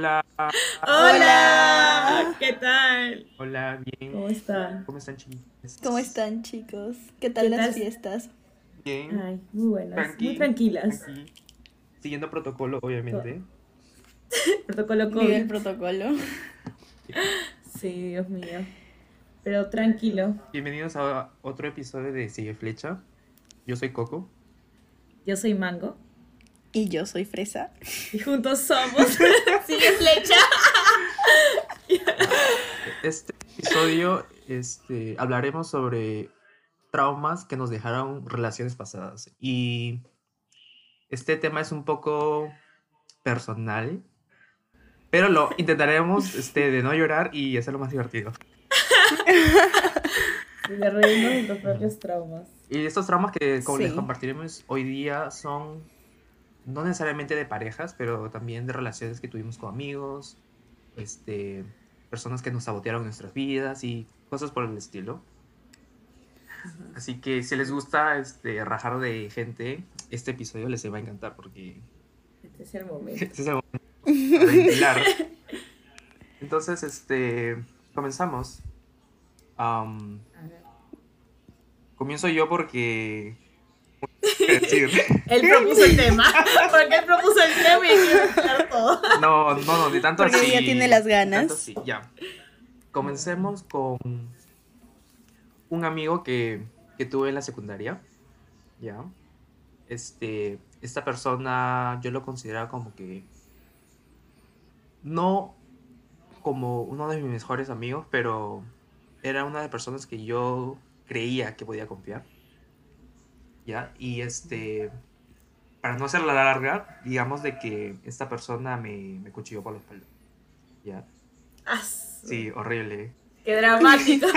Hola. Hola. ¿Qué tal? Hola, bien. ¿Cómo están? ¿Cómo están, chicos? ¿Cómo están, chicos? ¿Qué tal ¿Qué las tal? fiestas? Bien. Ay, muy buenas, Tranqui, muy tranquilas. tranqui. Siguiendo protocolo, obviamente. Protocolo Vive el COVID. protocolo. Sí, Dios mío. Pero tranquilo. Bienvenidos a otro episodio de Sigue Flecha. Yo soy Coco. Yo soy Mango. Y yo soy Fresa. Y juntos somos. Sigue flecha. Este episodio este, hablaremos sobre traumas que nos dejaron relaciones pasadas. Y este tema es un poco personal, pero lo intentaremos este, de no llorar y hacerlo más divertido. Y de reírnos de los propios traumas. Y estos traumas que como les Sí. compartiremos hoy día son no necesariamente de parejas, pero también de relaciones que tuvimos con amigos, este, personas que nos sabotearon nuestras vidas y cosas por el estilo. Así que si les gusta este, rajar de gente, este episodio les va a encantar porque Este es el momento. este es el momento ventilar. Entonces, este, comenzamos. Ver. comienzo yo porque... decir. Él propuso el tema. Porque él propuso el tema y quiero todo. No, no, no, ni tanto Porque así. ya tiene las ganas. tanto así, ya. Comencemos con un amigo que, que tuve en la secundaria. Ya. Este, esta persona yo lo consideraba como que no como uno de mis mejores amigos, pero era una de las personas que yo creía que podía confiar. ¿Ya? Y este, para no hacerla larga, digamos de que esta persona me, me cuchilló por la espalda. ¿Ya? Ah, Sí, horrible. Qué dramático.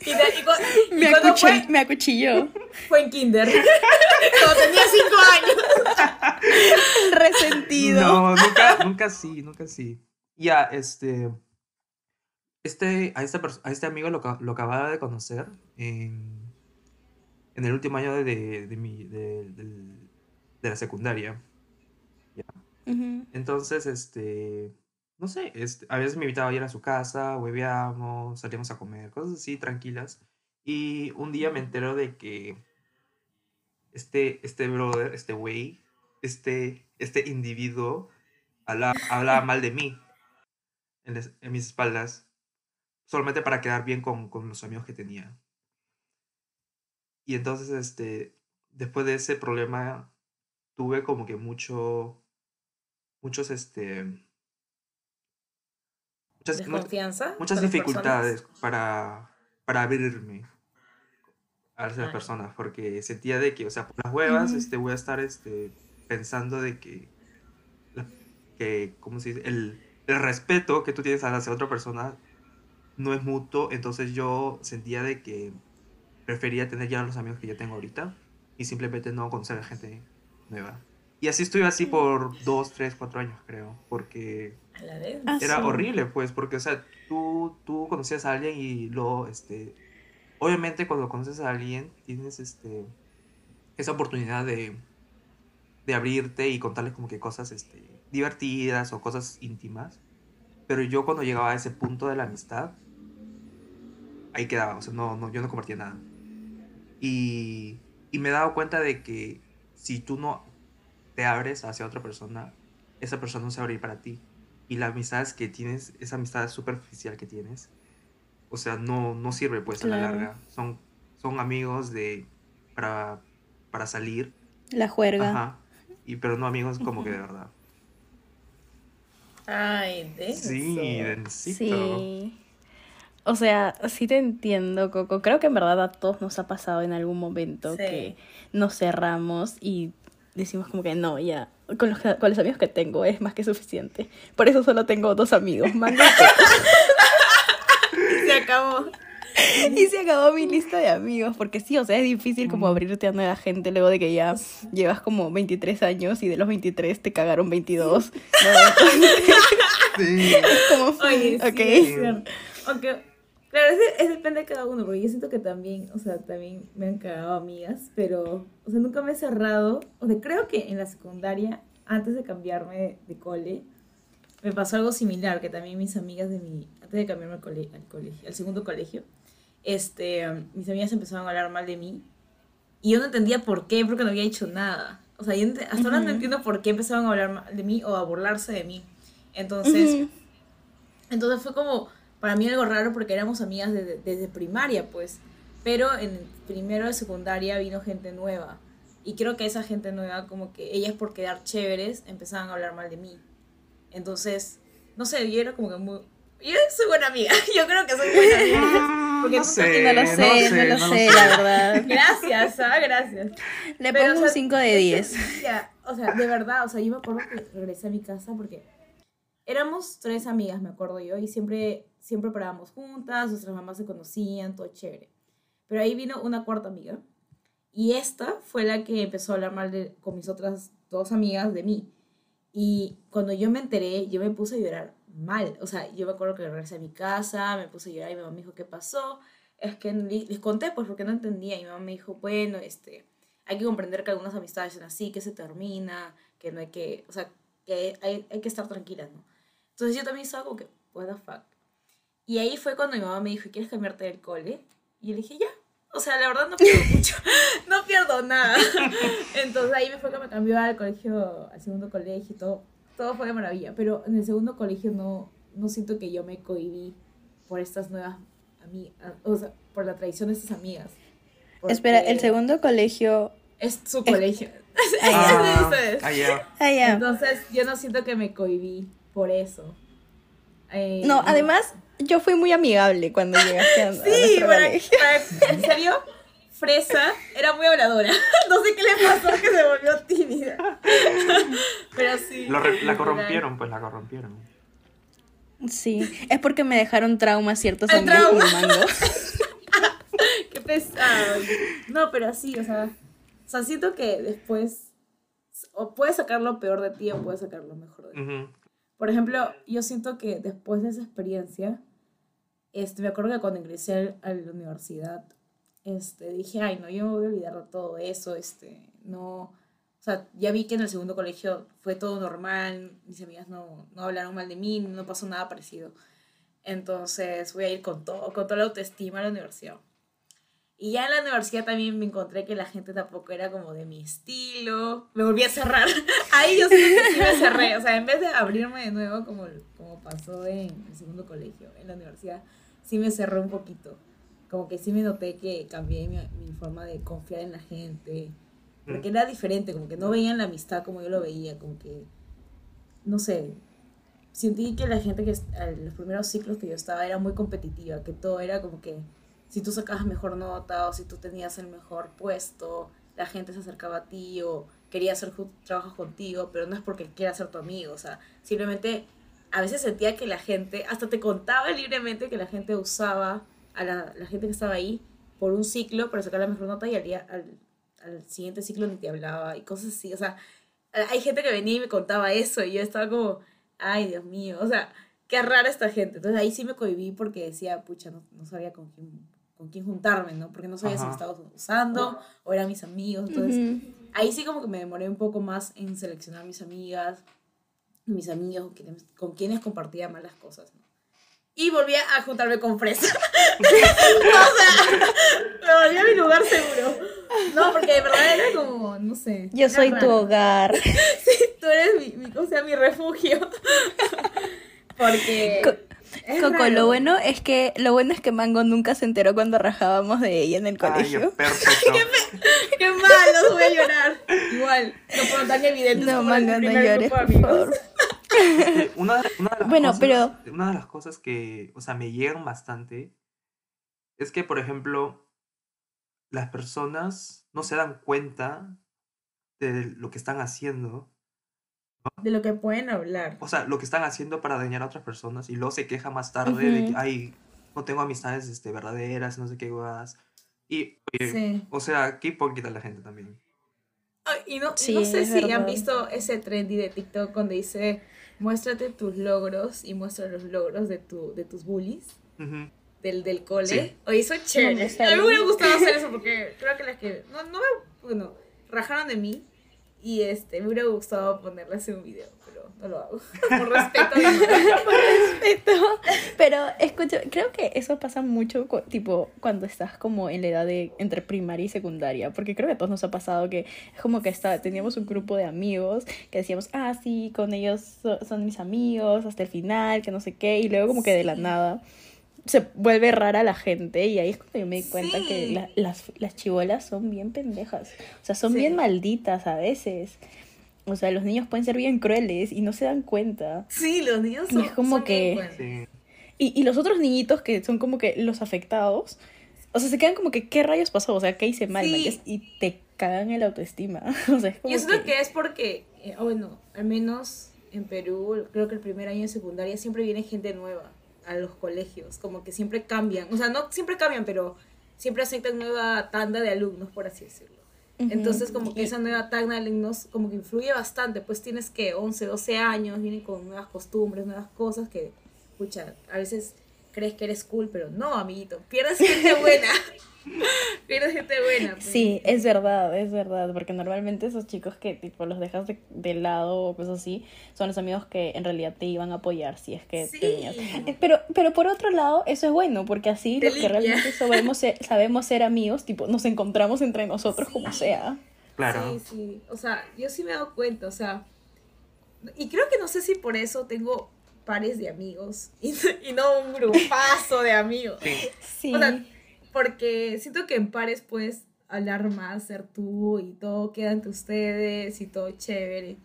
Y, de- y cu- y Me, cuando acuchill- fue, me acuchilló. fue en kinder. Cuando tenía cinco años. Resentido. No, nunca, nunca sí, nunca sí. Ya, este. Este, a, esta pers- a este amigo lo, ca- lo acababa de conocer en, en el último año de, de, mi, de, la secundaria. Entonces, este, no sé, este, a veces me invitaba a ir a su casa, hueveamos, salíamos a comer, cosas así tranquilas. Y un día me entero de que este, este brother, este güey, este, este individuo habla- hablaba mal de mí en, les- en mis espaldas, solamente para quedar bien con, con los amigos que tenía. Y entonces, este, después de ese problema, tuve como que mucho, muchos, este, muchas, mu- Desconfianza. muchas dificultades para, para abrirme a esas personas, porque sentía de que, o sea, por las huevas, este, voy a estar, este, pensando de que, que, ¿cómo se dice? El, el respeto que tú tienes hacia otra persona no es mutuo, entonces yo sentía de que prefería tener ya los amigos que ya tengo ahorita y simplemente no conocer a gente nueva. Y así estuve así por dos, tres, cuatro años, creo, porque A la vez. Ah, era sí. horrible, pues, porque, o sea, tú, tú conocías a alguien y luego, este, obviamente cuando conoces a alguien tienes, este, esa oportunidad de, de abrirte y contarles como que cosas, este, divertidas o cosas íntimas, pero yo cuando llegaba a ese punto de la amistad, ahí quedaba, o sea, no, no, yo no compartía nada. Y, y me he dado cuenta de que si tú no te abres hacia otra persona, esa persona no se va a abrir para ti y la amistad que tienes, esa amistad superficial que tienes, o sea, no, no sirve pues a la larga. Son, son amigos de para, para salir, La juerga. ajá, y, pero no amigos como que de verdad. Ay, de Sí, densito. Sí. O sea, sí te entiendo, Coco. Creo que en verdad a todos nos ha pasado en algún momento Sí. que nos cerramos y decimos como que no, ya, con los, con los amigos que tengo es más que suficiente. Por eso solo tengo dos amigos, Mango Se acabó. y se acabó mi lista de amigos, porque sí, o sea, es difícil como abrirte a nueva gente luego de que ya llevas como 23 años y de los 23 te cagaron 22. ¿no? Sí. como, Oye, sí, ok. es cierto. Aunque, claro, es, es depende de cada uno, porque yo siento que también, o sea, también me han cagado amigas, pero, o sea, nunca me he cerrado. O sea, creo que en la secundaria, antes de cambiarme de, de cole, me pasó algo similar, que también mis amigas de mi, antes de cambiarme al, cole- al colegio, al segundo colegio, este, mis amigas empezaron a hablar mal de mí y yo no entendía por qué, porque no había hecho nada. O sea, yo hasta ahora no entiendo por qué empezaron a hablar mal de mí o a burlarse de mí. Entonces, entonces fue como para mí algo raro porque éramos amigas desde, desde primaria, pues. Pero en primero de secundaria vino gente nueva. Y creo que esa gente nueva, como que ellas por quedar chéveres, empezaban a hablar mal de mí. Entonces, no sé, yo era como que muy... Yo soy buena amiga, yo creo que soy buena amiga. Porque no sé, no lo sé, no lo sé, la verdad. Gracias, ah, gracias. Le Pero, pongo o un sea, 5 de 10. Ya, o sea, de verdad, o sea, yo me acuerdo que regresé a mi casa porque éramos tres amigas, me acuerdo yo, y siempre, siempre parábamos juntas, nuestras mamás se conocían, todo chévere. Pero ahí vino una cuarta amiga, y esta fue la que empezó a hablar mal de, con mis otras dos amigas de mí. Y cuando yo me enteré, yo me puse a llorar mal. O sea, yo me acuerdo que regresé a mi casa, me puse a llorar y mi mamá me dijo, ¿qué pasó? Es que les conté, pues, porque no entendía. Y mi mamá me dijo, bueno, este, hay que comprender que algunas amistades son así, que se termina, que no hay que, o sea, que hay, hay que estar tranquilas, ¿no? Entonces yo también estaba como que, what the fuck. Y ahí fue cuando mi mamá me dijo, ¿quieres cambiarte del cole? Y yo le dije, ya. O sea, la verdad no pierdo mucho, no pierdo nada. Entonces ahí me fue que me cambió al colegio, al segundo colegio y todo. Todo fue de maravilla. Pero en el segundo colegio no, no siento que yo me cohibí por estas nuevas amigas, o sea, por la tradición de estas amigas. Espera, el segundo colegio. Es su colegio. Ah, ah, ya. Ah, ya. Entonces yo no siento que me cohibí por eso. Eh, No, además, yo fui muy amigable cuando llegaste a, a Sí, nuestro para, en serio, Fresa era muy habladora. No sé qué le pasó que se volvió tímida. Pero sí. Lo re- la corrompieron, pues la corrompieron. Sí, es porque me dejaron trauma ciertos El trauma. mango. Qué pesado. No, pero sí, o sea, o sea, siento que después o puedes sacar lo peor de ti o puedes sacar lo mejor de ti. Por ejemplo, yo siento que después de esa experiencia, este, me acuerdo que cuando ingresé a la universidad, este, dije, ay, no, yo me voy a olvidar de todo eso, este, no, o sea, ya vi que en el segundo colegio fue todo normal, mis amigas no, no hablaron mal de mí, no pasó nada parecido. Entonces voy a ir con todo, con toda la autoestima a la universidad. Y ya en la universidad también me encontré que la gente tampoco era como de mi estilo. Me volví a cerrar. Ahí yo sí, me cerré. O sea, en vez de abrirme de nuevo como, como pasó en el segundo colegio, en la universidad, sí me cerré un poquito. Como que sí me noté que cambié mi, mi forma de confiar en la gente. Porque era diferente, como que no veían la amistad como yo lo veía. Como que, no sé, sentí que la gente que a los primeros ciclos que yo estaba era muy competitiva, que todo era como que si tú sacabas mejor nota o si tú tenías el mejor puesto, la gente se acercaba a ti o quería hacer trabajos contigo, pero no es porque quiera ser tu amigo, o sea, simplemente a veces sentía que la gente, hasta te contaba libremente que la gente usaba a la, la gente que estaba ahí por un ciclo para sacar la mejor nota y al, día, al, al siguiente ciclo ni te hablaba y cosas así, o sea, hay gente que venía y me contaba eso y yo estaba como, ay Dios mío, o sea, qué rara esta gente. Entonces ahí sí me cohibí porque decía, pucha, no, no sabía con quién, con quién juntarme, ¿no? Porque no sabía si me Ajá. estaba usando o eran mis amigos. Entonces Ujú. ahí sí como que me demoré un poco más en seleccionar mis amigas, mis amigos con quienes, con quienes compartía más las cosas, ¿no? Y volví a juntarme con Fresa. o sea, me volví a mi lugar seguro. No, porque de verdad era como, no sé. Yo soy tu raro. hogar. Tú eres mi, mi, o sea, mi refugio. Porque. Co- es Coco, raro. lo bueno es que lo bueno es que Mango nunca se enteró cuando rajábamos de ella en el Ay, colegio. perfecto. ¡Qué malos! Voy a llorar. Igual, no puedo tan evidente. No, Mango, no llores, por favor. Una, una de las Bueno, cosas, pero- Una de las cosas que, o sea, me llegan bastante es que, por ejemplo, las personas no se dan cuenta de lo que están haciendo. De lo que pueden hablar. O sea, lo que están haciendo para dañar a otras personas y luego se queja más tarde de que, ay, no tengo amistades este, verdaderas, no sé qué guas. Y, oye, Sí. o sea, qué hipócrita la gente también. Ay, y no, Sí, no sé si han verdad. visto ese trendy de TikTok donde dice muéstrate tus logros y muestra los logros de, tu, de tus bullies Ujú. del, del cole. Sí. Oye, eso es No chévere. a mí me hubiera gustado hacer eso porque creo que las que. No, no me. Bueno, rajaron de mí y este me hubiera gustado ponerlas en un video, pero no lo hago. Por respeto. no. respeto. Pero escucho, creo que eso pasa mucho, tipo, cuando estás como en la edad de entre primaria y secundaria. Porque creo que a todos nos ha pasado que es como que está, teníamos un grupo de amigos que decíamos, ah, sí, con ellos so- son mis amigos hasta el final, que no sé qué. Y luego, como que de la Sí. nada se vuelve rara la gente. Y ahí es cuando yo me di cuenta que la- las, las chivolas son bien pendejas. O sea, son Sí. bien malditas a veces. O sea, los niños pueden ser bien crueles y no se dan cuenta. Sí, los niños Y son. es como son que- bien. Y, y los otros niñitos que son como que los afectados, o sea, se quedan como que, ¿qué rayos pasó? O sea, ¿qué hice mal? Sí. Y te cagan el autoestima. O sea, es como Yo siento que... que es porque, eh, ah, bueno, al menos en Perú, creo que el primer año de secundaria siempre viene gente nueva a los colegios, como que siempre cambian, o sea, no siempre cambian, pero siempre aceptan nueva tanda de alumnos, por así decirlo. Entonces, como que Y- esa nueva tanda de alumnos como que influye bastante, pues tienes que 11, 12 años, vienen con nuevas costumbres, nuevas cosas que, escucha, a veces crees que eres cool, pero no, amiguito, pierdes gente buena. pierdes gente buena. pues. Sí, es verdad, es verdad, porque normalmente esos chicos que tipo los dejas de, de lado o cosas así, son los amigos que en realidad te iban a apoyar si es que Sí. tenías. Eh, Pero, pero por otro lado, eso es bueno, porque así Te los que realmente sabemos ser, sabemos ser amigos, tipo, nos encontramos entre nosotros como sea. Claro. Sí, sí. O sea, yo sí me he dado cuenta, o sea. Y creo que no sé si por eso tengo pares de amigos y, y no un grupazo de amigos. Sí. Sí. O sea, porque siento que en pares puedes hablar más, ser tú y todo queda entre ustedes y todo chévere.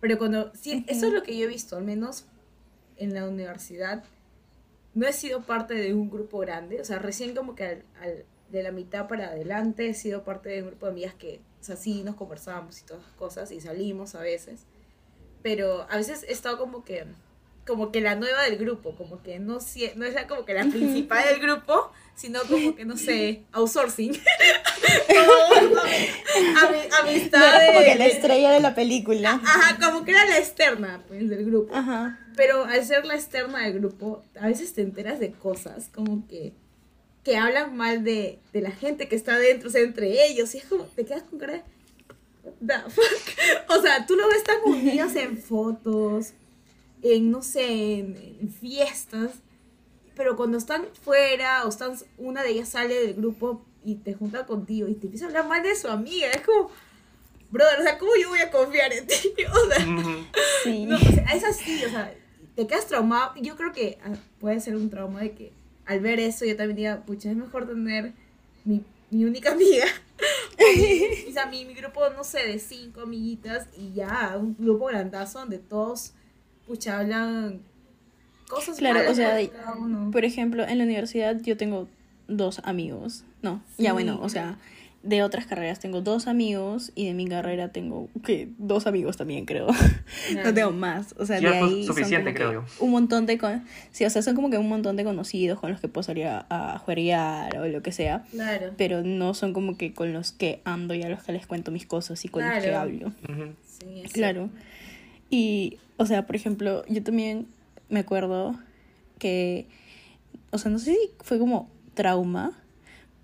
Pero cuando. Sí, eso es lo que yo he visto, al menos en la universidad. No he sido parte de un grupo grande, o sea, recién como que al, al- de la mitad para adelante he sido parte de un grupo de amigas que, o sea, sí nos conversábamos y todas las cosas y salimos a veces. Pero a veces he estado como que como que la nueva del grupo, como que no, no es la, como que la principal del grupo, sino como que, no sé, outsourcing. Ami- no amistad era como de- que la estrella de la película. Ajá, como que era la externa, pues, del grupo. Ajá. Pero al ser la externa del grupo, a veces te enteras de cosas como que, que hablan mal de, de la gente que está dentro, o sea, entre ellos. Y es como, te quedas con cara de. "What the fuck?". O sea, tú lo ves tan unidos en fotos, en, no sé, en, en fiestas. Pero cuando están fuera o están, una de ellas sale del grupo y te junta contigo y te empieza a hablar mal de su amiga. Es como, brother, o sea, ¿cómo yo voy a confiar en ti? O sea, Ujú. Sí. no, o sea, es así, o sea, te quedas traumado. Yo creo que ah, puede ser un trauma de que al ver eso yo también diga, pucha, es mejor tener mi, mi única amiga. o mi, o sea, mi, mi grupo, no sé, de cinco amiguitas y ya, un grupo grandazo donde todos, pucha, hablan cosas Claro, malas o sea, de cada uno. Por ejemplo, en la universidad yo tengo dos amigos. No, ya Sí. bueno, o sea, de otras carreras tengo dos amigos y de mi carrera tengo que dos amigos también, creo. No tengo más. O sea, Ya de ahí son suficiente, como creo. Un montón de con... Sí, o sea, son como que un montón de conocidos con los que puedo salir a, a jueguear o lo que sea, Claro, pero no son como que con los que ando y a los que les cuento mis cosas y con los que hablo. Ujú. sí, es Claro. Y, o sea, por ejemplo, yo también me acuerdo que, o sea, no sé si fue como trauma,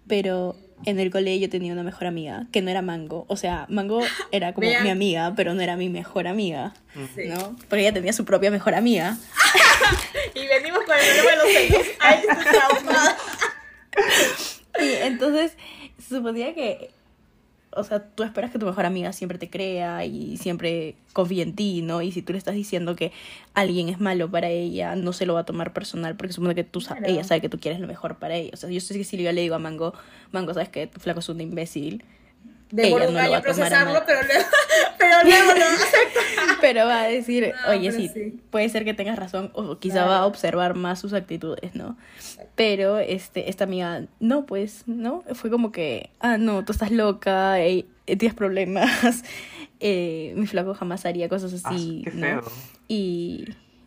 pero en el colegio yo tenía una mejor amiga que no era Mango. O sea, Mango era como mi amiga, pero no era mi mejor amiga, Sí. ¿no? Porque ella tenía su propia mejor amiga. Y venimos con el problema de los celos. Ay, traumada. Y entonces suponía que, o sea, tú esperas que tu mejor amiga siempre te crea y siempre confíe en ti, ¿no? Y si tú le estás diciendo que alguien es malo para ella, no se lo va a tomar personal porque supone que tú Claro. ella sabe que tú quieres lo mejor para ella. O sea, yo sé que si yo le digo a Mango, Mango, sabes que tu flaco es un imbécil, Demora Ella un no lo va año a tomar a procesarlo, mal. pero luego, pero luego lo acepta. pero va a decir, No, oye, sí, sí. puede ser que tengas razón, o quizá Claro. va a observar más sus actitudes, ¿no? Pero este, esta amiga, no, pues, ¿no? Fue como que, ah, no, tú estás loca, tienes problemas, eh, mi flaco jamás haría cosas Ah, así, qué ¿no? Y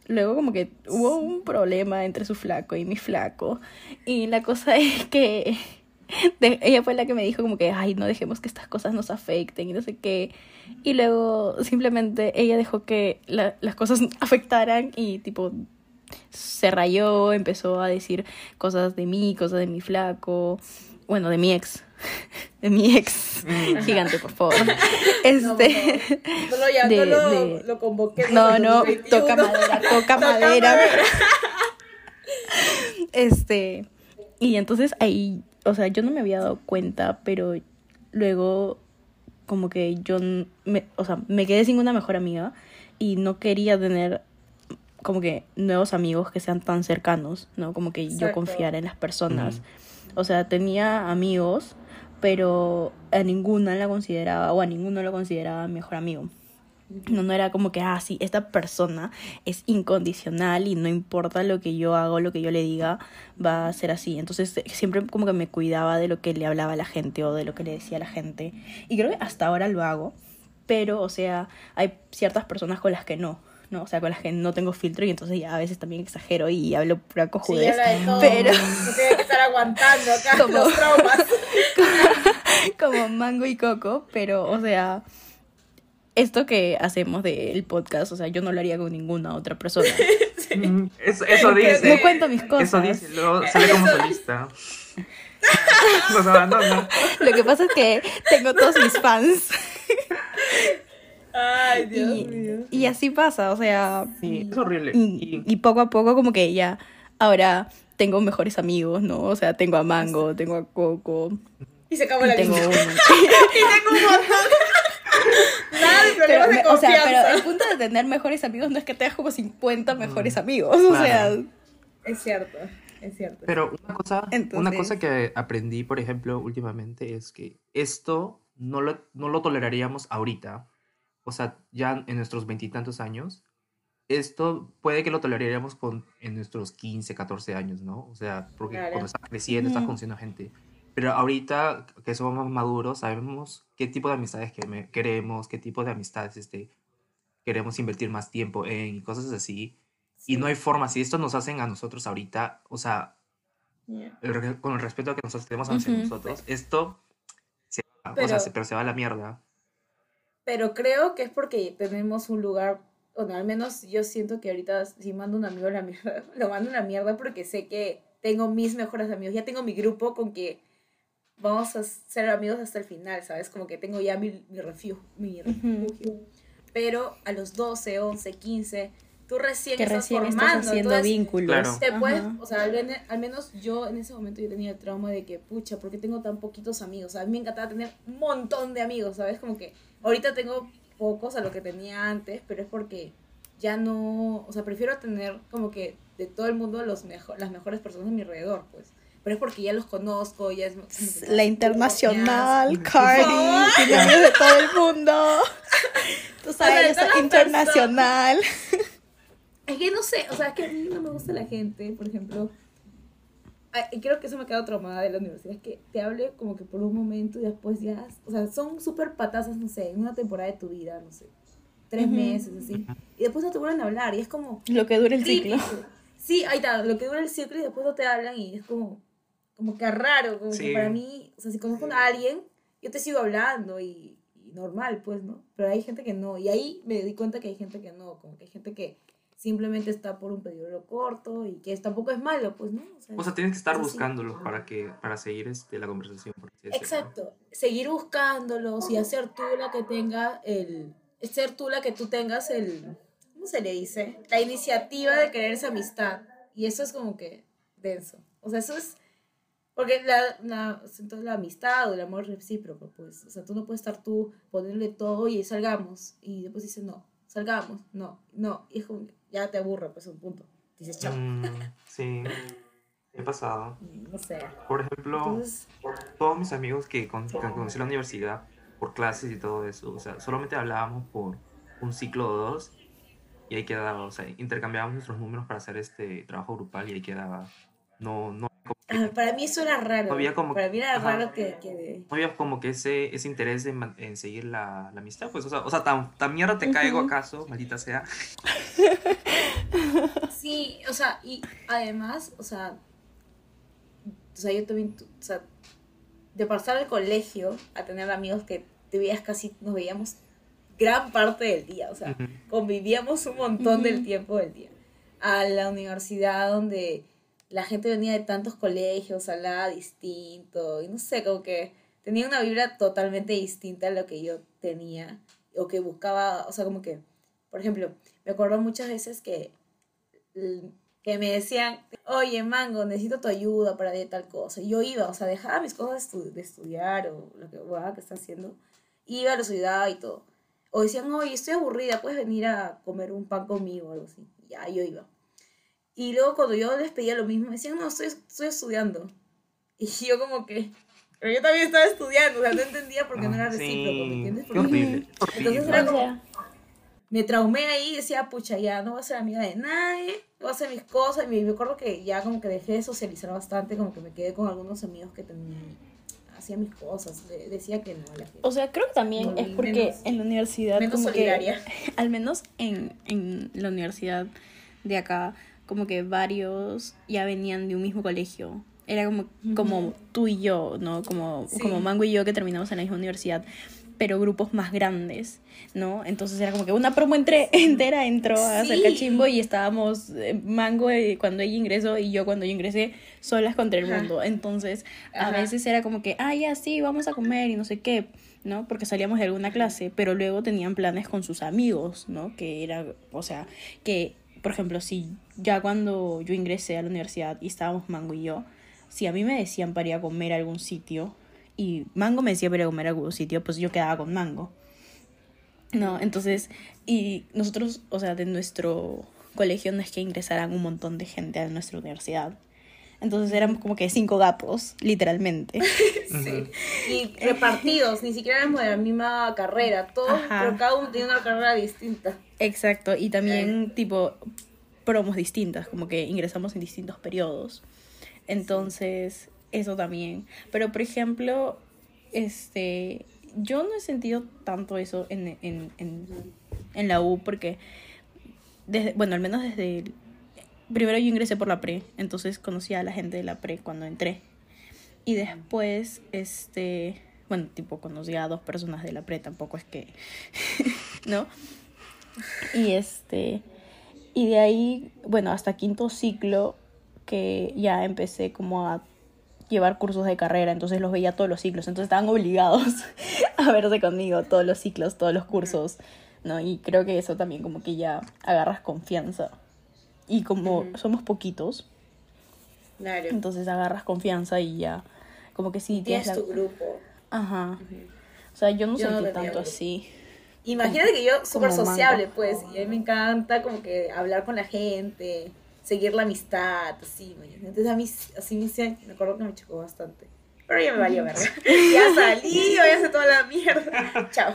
luego como que hubo un problema entre su flaco y mi flaco. Y la cosa es que de- ella fue la que me dijo como que, ay, no dejemos que estas cosas nos afecten y no sé qué. Y luego simplemente ella dejó que la- las cosas afectaran y tipo se rayó, empezó a decir cosas de mí, cosas de mi flaco, bueno, de mi ex, de mi ex. Mm. Gigante, por favor. No, Este. No, lo, ya, de- no lo, de- lo convoqué. No, no, 2021. toca madera, toca madera. Este, y entonces ahí, o sea, yo no me había dado cuenta, pero luego como que yo, me, o sea, me quedé sin una mejor amiga y no quería tener como que nuevos amigos que sean tan cercanos, ¿no? Como que yo confiara en las personas. O sea, tenía amigos, pero a ninguna la consideraba, o a ninguno lo consideraba mejor amigo. No, no era como que, ah, sí, esta persona es incondicional y no importa lo que yo hago, lo que yo le diga, va a ser así. Entonces eh, siempre como que me cuidaba de lo que le hablaba a la gente o de lo que le decía a la gente. Y creo que hasta ahora lo hago, pero, o sea, hay ciertas personas con las que no, ¿no? O sea, con las que no tengo filtro y entonces ya a veces también exagero y hablo pura Sí, cojudez. habla de todo. pero No tiene que estar aguantando acá Como- los traumas. como mango y coco, pero, o sea, esto que hacemos del podcast, o sea, yo no lo haría con ninguna otra persona. Mm, Eso, eso dice. No cuento mis cosas. Eso dice, luego sale como solista. Nos abandona. Lo que pasa es que tengo todos mis fans. Ay, Dios mío. Y, así pasa, o sea. Sí, es horrible. Y, poco a poco, como que ya. Ahora tengo mejores amigos, ¿no? O sea, tengo a Mango, tengo a Coco. Y se acabó Y la tengo. Y tengo un montón. Nada de Pero, problemas de me- o sea, confianza. pero el punto de tener mejores amigos no es que tengas como 50 mejores amigos. O Claro. sea. Es cierto, es cierto. pero una cosa, una Entonces- cosa que aprendí, por ejemplo, últimamente es que esto no lo, no lo toleraríamos ahorita. O sea, ya en nuestros veintitantos años. Esto puede que lo toleraríamos con, en nuestros 15, 14 años, ¿no? O sea, porque Claro. cuando estás creciendo, estás conociendo gente. Pero ahorita que somos más maduros, sabemos qué tipo de amistades que queremos, qué tipo de amistades este, queremos invertir más tiempo en y cosas así. Y no hay forma, si esto nos hacen a nosotros ahorita, o sea, Yeah. el con el respeto que nosotros tenemos hacia Ujú. nosotros, esto se va, o Pero- sea, se, pero se va a la mierda. Pero creo que es porque tenemos un lugar, bueno, al menos yo siento que ahorita si mando un amigo a la mierda, lo mando a la mierda porque sé que tengo mis mejores amigos, ya tengo mi grupo con que vamos a ser amigos hasta el final, ¿sabes? Como que tengo ya mi, mi refugio, mi refugio. Pero a los 12, 11, 15, tú recién Que estás recién estás formando, haciendo entonces vínculos. Claro. te puedes, o sea, al, al menos yo en ese momento yo tenía el trauma de que, pucha, ¿por qué tengo tan poquitos amigos? O sea, a mí me encantaba tener un montón de amigos, ¿sabes? Como que ahorita tengo pocos a lo que tenía antes, pero es porque ya no, o sea, prefiero tener como que de todo el mundo los mejor, las mejores personas a mi alrededor, pues. Pero es porque ya los conozco, ya es... La internacional, Por Cardi, amigos de todo el mundo. Tú sea, sabes, soy las internacional. Es que no sé, o sea, es que a mí no me gusta la gente, por ejemplo. Y creo que eso me ha quedado traumada de la universidad, es que te hable como que por un momento y después ya, o sea, son súper patazas, no sé, en una temporada de tu vida, no sé, tres Ujú. meses, así, y después no te vuelven a hablar, y es como, Lo que dura el ciclo. Sí, ahí está, lo que dura el ciclo y después no te hablan y es como, como que raro, como Sí. que para mí, o sea, si conozco a alguien, yo te sigo hablando y, y normal, pues, ¿no? Pero hay gente que no, y ahí me di cuenta que hay gente que no, como que hay gente que simplemente está por un periodo corto y que tampoco es malo, pues, ¿no? O sea, tienes que estar buscándolos para, que, para seguir este, la conversación. por así decirlo. Exacto, seguir buscándolos y hacer tú la que tenga el, ser tú la que tú tengas el, ¿cómo se le dice? La iniciativa de querer esa amistad. Y eso es como que denso. O sea, eso es, porque la, la, entonces la amistad o el amor recíproco, pues. O sea, tú no puedes estar tú ponerle todo y salgamos. Y después dices, no, salgamos, no, no. Y es como ya te aburre, pues, un punto. Dices, chao. Mm, sí, he pasado. No sé. Por ejemplo, Entonces, todos mis amigos que, con, que conocí en la universidad, por clases y todo eso, o sea, solamente hablábamos por un ciclo o dos y ahí quedaba, o sea, intercambiábamos nuestros números para hacer este trabajo grupal y ahí quedaba. No, no, para mí eso era raro. No había como- para mí era Ajá. raro que... que no había como que ese, ese interés en, seguir la, la amistad, pues, o sea, o sea tan, tan mierda te caigo acaso, maldita sea. Sí, o sea, y además, o sea, o sea, yo también, o sea, de pasar al colegio a tener amigos que te veías casi, nos veíamos gran parte del día, o sea, convivíamos un montón del tiempo del día. A la universidad donde la gente venía de tantos colegios, hablaba distinto, y no sé, como que tenía una vibra totalmente distinta a lo que yo tenía o que buscaba, o sea, como que, por ejemplo, me acuerdo muchas veces que, que me decían, oye, Mango, necesito tu ayuda para de tal cosa. Yo iba, o sea, dejaba mis cosas de, estudiar o lo que, que está haciendo, iba, los ayudaba y todo. O decían, oye, estoy aburrida, puedes venir a comer un pan conmigo o algo así. Ya, yo iba. Y luego cuando yo les pedía lo mismo, me decían, no, estoy, estoy estudiando. Y yo como que, pero yo también estaba estudiando, o sea, no entendía por qué no era ah, recíproco, ¿me entiendes? Porque, entonces era como, me traumé ahí y decía, pucha, ya no voy a ser amiga de nadie, voy a hacer mis cosas. Y me acuerdo que ya como que dejé de socializar bastante, como que me quedé con algunos amigos que tenían hacía mis cosas, decía que no a la gente. O sea, creo que también es porque en la universidad como solidaria. que al menos en, en la universidad de acá como que varios ya venían de un mismo colegio. Era como, como tú y yo, ¿no? Como, como Mango y yo que terminamos en la misma universidad pero grupos más grandes, ¿no? Entonces era como que una promo entre, entera entró a hacer cachimbo y estábamos eh, Mango eh, cuando ella ingresó y yo cuando yo ingresé solas contra el mundo. Entonces a veces era como que, ah, ya sí, vamos a comer y no sé qué, ¿no? Porque salíamos de alguna clase, pero luego tenían planes con sus amigos, ¿no? Que era, o sea, que, por ejemplo, si ya cuando yo ingresé a la universidad y estábamos Mango y yo, si a mí me decían para ir a comer a algún sitio, y Mango me decía para comer a algún sitio, pues yo quedaba con Mango. No, entonces, y nosotros, o sea, de nuestro colegio no es que ingresaran un montón de gente a nuestra universidad. Entonces éramos como que cinco gatos, literalmente. sí. Y repartidos, ni siquiera éramos de la misma carrera, todos, pero cada uno tenía una carrera distinta. Exacto, y también tipo promos distintas, como que ingresamos en distintos periodos. Entonces, eso también. Pero, por ejemplo, este, yo no he sentido tanto eso en, en, en, en la U porque, desde, bueno, al menos desde... primero yo ingresé por la pre, entonces conocí a la gente de la pre cuando entré. Y después, este, bueno, tipo conocí a dos personas de la pre, tampoco es que, ¿no? Y este, y de ahí, bueno, hasta quinto ciclo que ya empecé como a llevar cursos de carrera, entonces los veía todos los ciclos, entonces estaban obligados a verse conmigo todos los ciclos, todos los cursos, ¿no? Y creo que eso también como que ya agarras confianza. Y como somos poquitos, claro. entonces agarras confianza y ya, como que sí tienes, tu grupo. Ajá. O sea, yo no sentí tanto así. Imagínate que yo súper sociable, pues, y a mí me encanta como que hablar con la gente, seguir la amistad, así, Entonces a mí, así me, me acuerdo que me chocó bastante. Pero ya me valió, ¿verdad? ya salí, ya hice toda la mierda. Chao.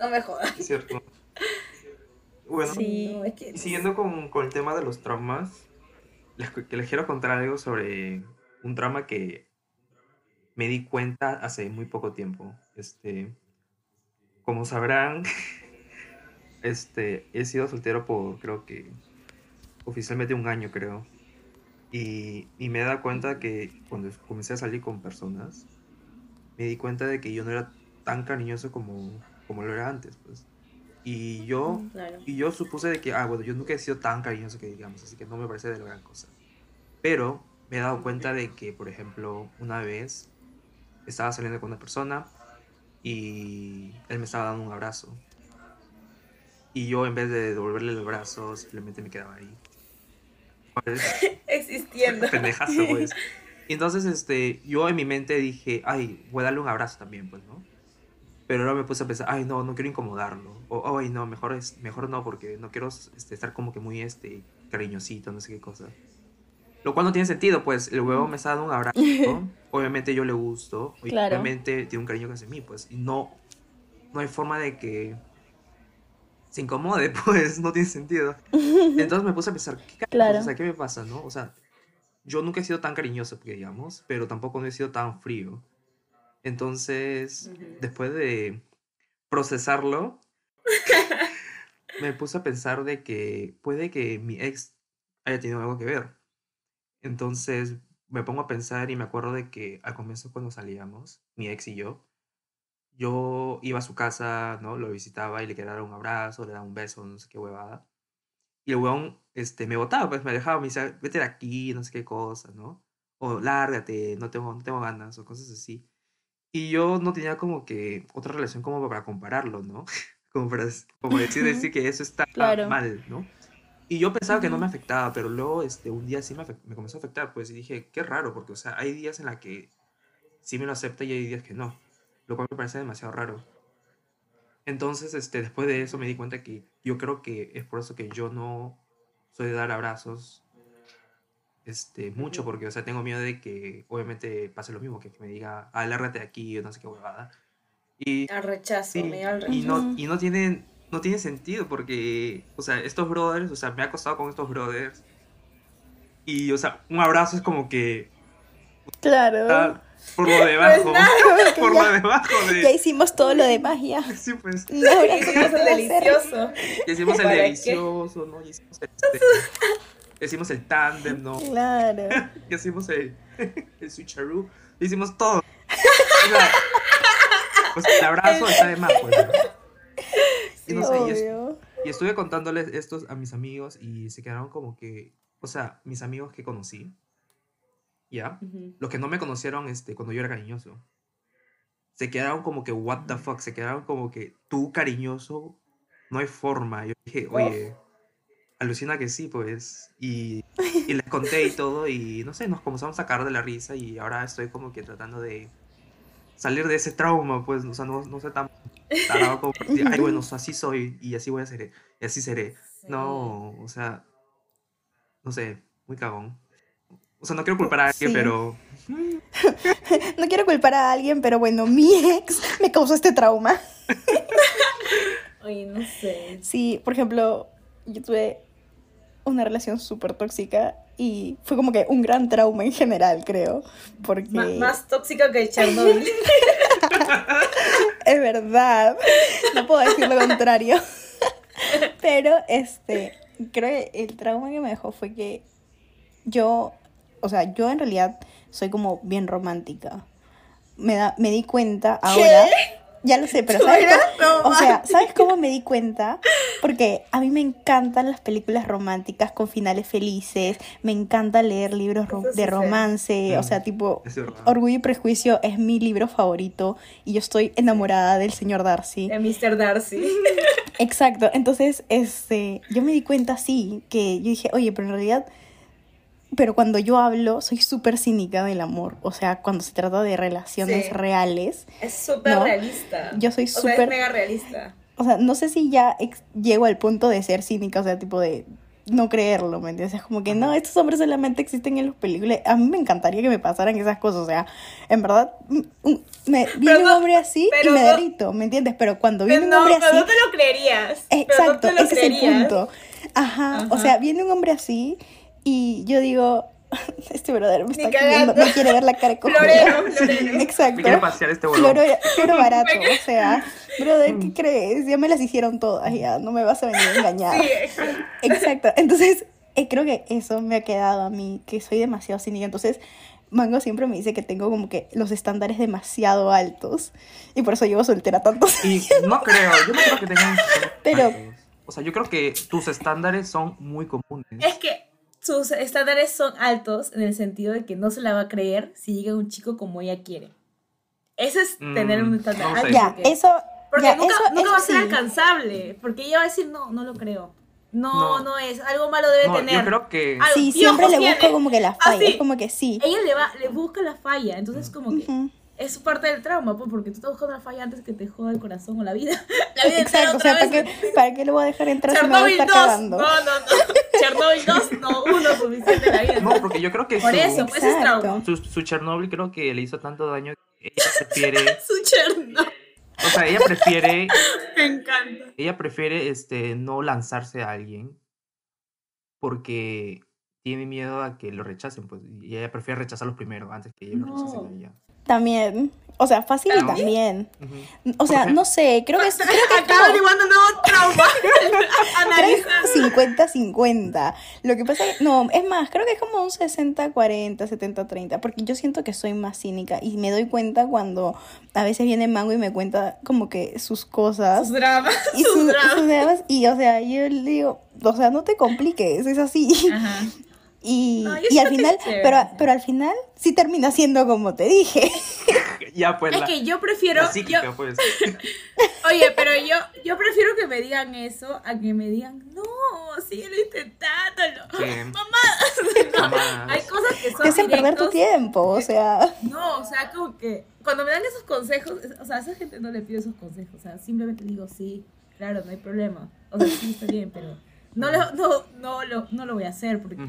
No me jodas. Es cierto. Bueno, y siguiendo con, con, el tema de los traumas, les, que les quiero contar algo sobre un trauma que me di cuenta hace muy poco tiempo. Este, como sabrán, este, he sido soltero por creo que oficialmente un año, creo. Y, y me he dado cuenta que cuando comencé a salir con personas, me di cuenta de que yo no era tan cariñoso como, como lo era antes, pues. Y yo, mm, y yo supuse de que, ah, bueno, yo nunca he sido tan cariñoso que digamos, así que no me parece de la gran cosa. Pero me he dado cuenta de que, por ejemplo, una vez estaba saliendo con una persona y él me estaba dando un abrazo. Y yo en vez de devolverle el abrazo, simplemente me quedaba ahí. Existiendo. Pendejazo, pues. Y entonces, este, yo en mi mente dije, ay, voy a darle un abrazo también, pues, ¿no? Pero ahora me puse a pensar, ay, no, no quiero incomodarlo. O, ay, no, mejor, es, mejor no, porque no quiero este, estar como que muy, este, cariñosito, no sé qué cosa. Lo cual no tiene sentido, pues, el huevo me está dando un abrazo. Obviamente yo le gusto. Obviamente tiene un cariño hacia mí, pues. Y no, no hay forma de que se incomode, pues no tiene sentido. Entonces me puse a pensar, ¿qué, claro. o sea, ¿qué me pasa, no? O sea, yo nunca he sido tan cariñoso, digamos, pero tampoco no he sido tan frío. Entonces, después de procesarlo, me puse a pensar de que puede que mi ex haya tenido algo que ver. Entonces, me pongo a pensar y me acuerdo de que al comienzo cuando salíamos, mi ex y yo, yo iba a su casa, ¿no? Lo visitaba y le quería dar un abrazo, le daba un beso, no sé qué huevada. Y el huevón este, me botaba, pues me dejaba, me decía, vete de aquí, no sé qué cosa, ¿no? O lárgate, no tengo, no tengo ganas, o cosas así. Y yo no tenía como que otra relación como para compararlo, ¿no? Como para como decir, decir que eso está Claro. mal, ¿no? Y yo pensaba que no me afectaba, pero luego este, un día sí me, me comenzó a afectar, pues, y dije, qué raro, porque, o sea, hay días en la que sí me lo acepta y hay días que no, lo cual me parece demasiado raro. Entonces, este, después de eso me di cuenta que yo creo que es por eso que yo no soy de dar abrazos este, mucho, porque, o sea, tengo miedo de que obviamente pase lo mismo, que, que me diga, ah, lárgate de aquí, o no sé qué huevada. Y, Al rechazo, sí, me al y, rechazo. no, y no tienen, no tiene sentido, porque, o sea, estos brothers, o sea, me ha costado con estos brothers, y, o sea, un abrazo es como que Claro. está por lo debajo, Porque por ya- lo debajo Ya de... hicimos todo lo demás ya. Sí, pues, Un abrazo Hicimos no el delicioso. ya hicimos el delicioso, ¿no? Ya hicimos el, este, ya hicimos el tándem, ¿no? Claro. Hicimos el, el switcheroo, hicimos todo. O sea, pues el abrazo está de más, pues. ¿no? Y no sé, y, es- Obvio. y estuve contándoles estos a mis amigos y se quedaron como que, o sea, mis amigos que conocí, ¿ya? Ujú. Los que no me conocieron este, cuando yo era cariñoso, se quedaron como que, what the fuck, se quedaron como que, tú cariñoso, no hay forma. Yo dije, oye, alucina que sí, pues. Y, y les conté y todo, y no sé, nos comenzamos a sacar de la risa y ahora estoy como que tratando de salir de ese trauma, pues, o sea, no, no sé tan tarado como ay, bueno, así soy y así voy a ser, y así seré. Sí. No, o sea, no sé, muy cagón. O sea, no quiero culpar a alguien, Sí. pero No quiero culpar a alguien, pero bueno, mi ex me causó este trauma. Oye, no sé. Sí, por ejemplo, yo tuve una relación súper tóxica y fue como que un gran trauma en general, creo. Porque más tóxico que Chernobyl. es verdad, no puedo decir lo contrario. Pero este, creo que el trauma que me dejó fue que yo, o sea, yo en realidad soy como bien romántica. Me, da, me di cuenta ahora. Ya lo sé, pero ¿sabes cómo? O sea, ¿sabes cómo me di cuenta? Porque a mí me encantan las películas románticas con finales felices. Me encanta leer libros ro- Eso sí de romance. O Mm. sea, tipo. Orgullo y Prejuicio es mi libro favorito. Y yo estoy enamorada del señor Darcy. De Mr. Darcy. Exacto. Entonces, este, yo me di cuenta, sí, que yo dije, oye, pero en realidad, pero cuando yo hablo, soy súper cínica del amor. O sea, cuando se trata de relaciones Sí. reales. Es súper No, realista. yo soy O sea, súper- es mega realista. O sea, no sé si ya llego al punto de ser cínica, o sea, tipo de no creerlo, ¿me entiendes? Es como que no, estos hombres solamente existen en las películas. A mí me encantaría que me pasaran esas cosas, o sea, en verdad, mm, me, viene un hombre así y me no- derrito, ¿me entiendes? Pero cuando viene un hombre pero así, no te lo creerías. Pero Exacto, te lo ese es el creerías. punto. Ajá, o sea, viene un hombre así y yo digo, este brother me está queriendo, cagando. no quiere ver la cara de cojuda. Florero, florero. Exacto. Me quiere pasear este huevón. Floro, barato, o sea, brother, ¿qué crees? Ya me las hicieron todas, ya, no me vas a venir a engañar. Sí, exacto. Exacto, entonces eh, creo que eso me ha quedado a mí, que soy demasiado cínica, entonces Mango siempre me dice que tengo como que los estándares demasiado altos y por eso llevo soltera tantos Y no creo, yo no creo que tengan. Pero-. O sea, yo creo que tus estándares son muy comunes. Es que sus estándares son altos en el sentido de que no se la va a creer si llega un chico como ella quiere. Eso es Mm, tener un estándar no sé. alto. Ya, porque- eso, Porque ya, nunca, eso, nunca eso va a ser sí. alcanzable. Porque ella va a decir, no, no lo creo. No, No. no, es. Algo malo debe No, tener. yo creo que. Ah, Sí, siempre le tiene. busco como que la falla, Así. es como que sí. Ella le va, le busca la falla. Entonces, como que Ujú. Es parte del trauma, pues, porque tú estás buscando la falla antes que te joda el corazón o la vida. La vida entera Exacto, o sea, otra ¿para vez. qué, ¿para qué le voy a dejar entrar si me va a Chernobyl estar 2. cagando? No, no, no. Chernobyl 2, no, uno suficiente en la vida. No, porque yo creo que Por su, eso, pues es trauma. su, su Chernobyl creo que le hizo tanto daño que ella prefiere. Su Chernobyl. O sea, ella prefiere. Me encanta. Ella prefiere este, no lanzarse a alguien porque tiene miedo a que lo rechacen, pues. Y ella prefiere rechazarlos primero antes que ellos lo rechacen a ella. También. O sea, fácil también. Ujú. O sea, no sé, creo que es, creo que Acaba como- averiguando un nuevo trauma. creo Analiza. que es 50-50. Lo que pasa es que, no, es más, creo que es como un 60-40, 70-30, porque yo siento que soy más cínica y me doy cuenta cuando a veces viene Mango y me cuenta como que sus cosas Sus dramas. y Sus sus, dramas. sus dramas, y o sea, yo le digo, o sea, no te compliques, es así. Ajá. Y, No, y al final, es pero, pero al final sí termina siendo como te dije. Ya, pues Es la, que yo prefiero. la yo- psíquica, pues. oye, pero yo, yo prefiero que me digan eso a que me digan, no, síguelo intentándolo. Mamá. No, hay cosas que son Te hacen perder tu tiempo, o sea. No, o sea, como que cuando me dan esos consejos, es- o sea, a esa gente no le pido esos consejos, o sea, simplemente digo, sí, claro, no hay problema. O sea, sí, está bien, pero no lo, no, no, lo, no lo voy a hacer porque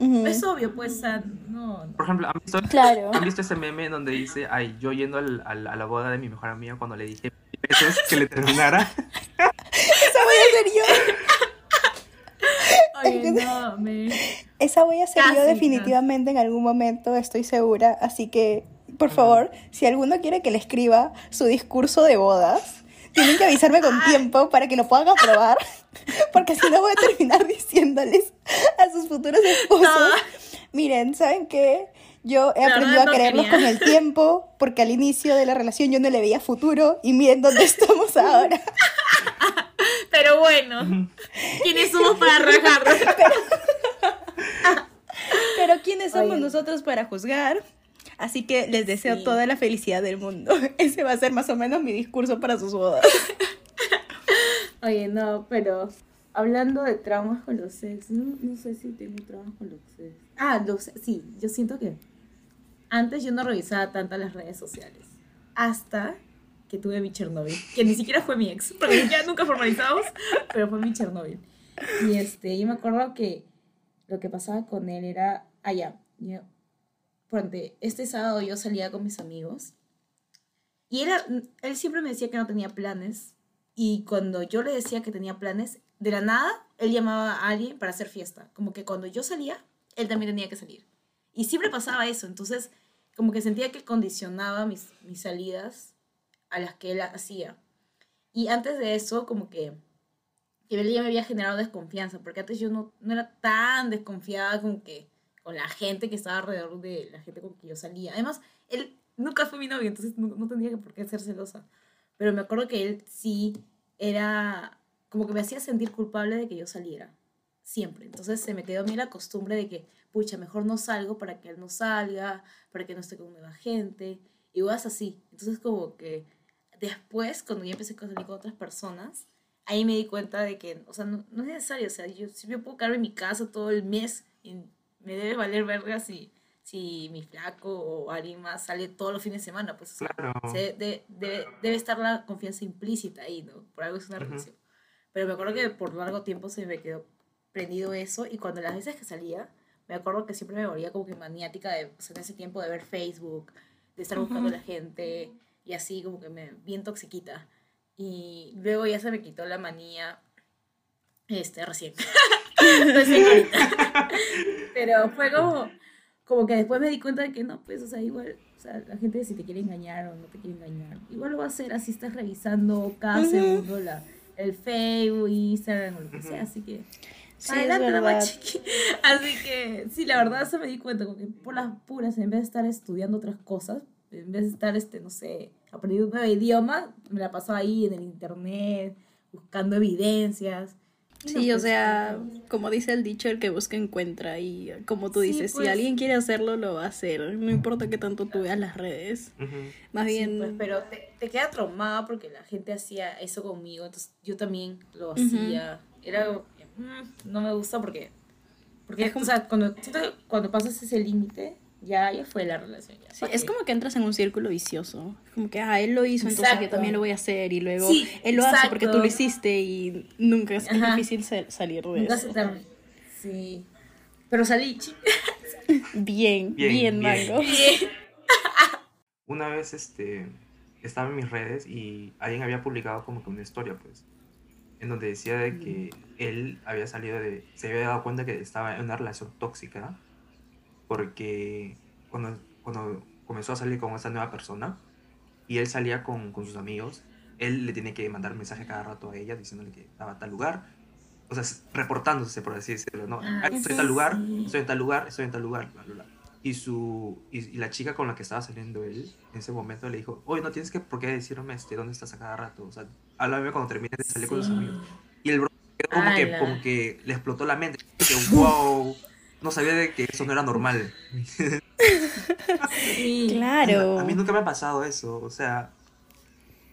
Es obvio, pues, no, no. Por ejemplo, ¿han visto, Claro. ¿han visto ese meme donde dice, ay, yo yendo al- al- a la boda de mi mejor amiga cuando le dije veces que le terminara? Esa voy a ser yo. Oye, no, me... Esa voy a ser yo Casi, definitivamente en algún momento, estoy segura. Así que, por favor, si alguno quiere que le escriba su discurso de bodas, tienen que avisarme con tiempo para que lo puedan aprobar. Porque si no voy a terminar diciéndoles a sus futuros esposos, No. miren, ¿saben qué? Yo he aprendido a quererlos con el tiempo, porque al inicio de la relación yo no le veía futuro y miren dónde estamos ahora. Pero bueno, ¿quiénes somos para rajar? Pero ¿quiénes somos Oye. nosotros para juzgar? Así que les deseo Sí. toda la felicidad del mundo. Ese va a ser más o menos mi discurso para sus bodas. Oye, no, pero hablando de traumas con los ex, no, no sé si tengo traumas con los ex. Ah, los sí, yo siento que antes yo no revisaba tanto las redes sociales. Hasta que tuve mi Chernobyl, que ni siquiera fue mi ex, porque ya nunca formalizamos, pero fue mi Chernobyl. Y este, yo me acuerdo que lo que pasaba con él era, allá, yo, ponte, este sábado yo salía con mis amigos y era, él siempre me decía que no tenía planes y cuando yo le decía que tenía planes, de la nada, él llamaba a alguien para hacer fiesta. Como que cuando yo salía, él también tenía que salir. Y siempre pasaba eso. Entonces, como que sentía que condicionaba mis, mis salidas a las que él hacía. Y antes de eso, como que, que ya me había generado desconfianza, porque antes yo no, no era tan desconfiada como que con la gente que estaba alrededor de la gente con que yo salía. Además, él nunca fue mi novio, entonces no, no tendría por qué ser celosa. Pero me acuerdo que él sí era como que me hacía sentir culpable de que yo saliera. Siempre. Entonces se me quedó a mí la costumbre de que, pucha, mejor no salgo para que él no salga, para que no esté con nueva gente. Y vas así. Entonces como que después, cuando ya empecé a salir con otras personas, ahí me di cuenta de que, o sea, no, no es necesario. O sea, yo, yo puedo quedarme en mi casa todo el mes y me debe valer verga si, si mi flaco o alguien más sale todos los fines de semana. Pues, o sea, Claro. se- de- debe, debe estar la confianza implícita ahí, ¿no? Por algo es una Ujú. relación. Pero me acuerdo que por largo tiempo se me quedó prendido eso y cuando las veces que salía, me acuerdo que siempre me volvía como que maniática de, o sea, en ese tiempo de ver Facebook, de estar buscando a la gente y así como que me bien toxiquita. Y luego ya se me quitó la manía, este, recién. ahorita. Pero fue como, como que después me di cuenta de que no, pues, o sea, igual, o sea, la gente si te quiere engañar o no te quiere engañar, igual lo va a hacer así estás revisando cada Ujú. segundo la, el Facebook, Instagram o lo que sea, así que... Sí, es adelante, chiqui. Así que, sí, la verdad, eso me di cuenta, como que por las puras, en vez de estar estudiando otras cosas, en vez de estar, este, no sé, aprendiendo un nuevo idioma, me la pasaba ahí en el internet, buscando evidencias. No, Sí, o pues, sea, no. como dice el dicho, el que busca encuentra. Y como tú Sí, dices, pues. si alguien quiere hacerlo, lo va a hacer. No importa que tanto tú veas las redes. Más Sí, bien, pues, pero te, te queda traumada porque la gente hacía eso conmigo, entonces yo también lo hacía. Era como que, mm, no me gusta porque, porque Es como- o sea, cuando, siento que cuando pasas ese límite, ya, ya fue la relación. Ya, sí, ¿pa' es como que entras en un círculo vicioso. Como que, ah, él lo hizo, entonces yo también lo voy a hacer. Y luego Sí, él lo hace porque tú lo hiciste y nunca es, difícil sa- salir de Nunca eso. se. Sí. Pero salí, Bien, bien, Bien, bien. Mango. Una vez este, estaba en mis redes y alguien había publicado como que una historia, pues, en donde decía de que él había salido de, se había dado cuenta que estaba en una relación tóxica porque cuando, cuando comenzó a salir con esa nueva persona y él salía con, con sus amigos, él le tiene que mandar mensaje cada rato a ella diciéndole que estaba a tal lugar, o sea, reportándose, por así decirlo, ¿no? Ah, "Ah, estoy en tal lugar, sí. estoy en tal lugar, estoy en tal lugar, bla, bla, bla. Y, su, y, y la chica con la que estaba saliendo él, en ese momento le dijo, oye, no tienes que por qué decirme este, dónde estás a cada rato, o sea, háblame cuando termines de salir con tus Sí. amigos. Y el bro quedó como que, como que le explotó la mente, que wow, no sabía de que eso no era normal. Sí. Claro. A mí nunca me ha pasado eso, o sea,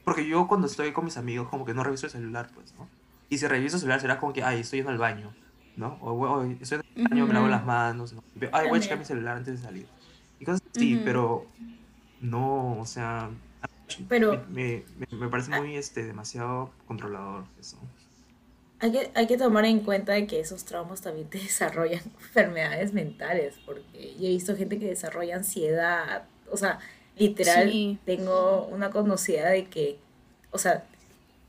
porque yo cuando estoy con mis amigos como que no reviso el celular, pues, ¿no? Y si reviso el celular será como que, ay, estoy yendo al baño, ¿no? O, "Güey, hoy estoy en el baño, me lavo las manos, ¿no? Ay, voy a checar mi celular antes de salir. Y cosas así, pero no, o sea, Pero me, me, me parece muy, este, demasiado controlador eso. Hay que, hay que tomar en cuenta de que esos traumas también te desarrollan enfermedades mentales, porque yo he visto gente que desarrolla ansiedad, o sea, literal, Sí. tengo una conocida de que, o sea,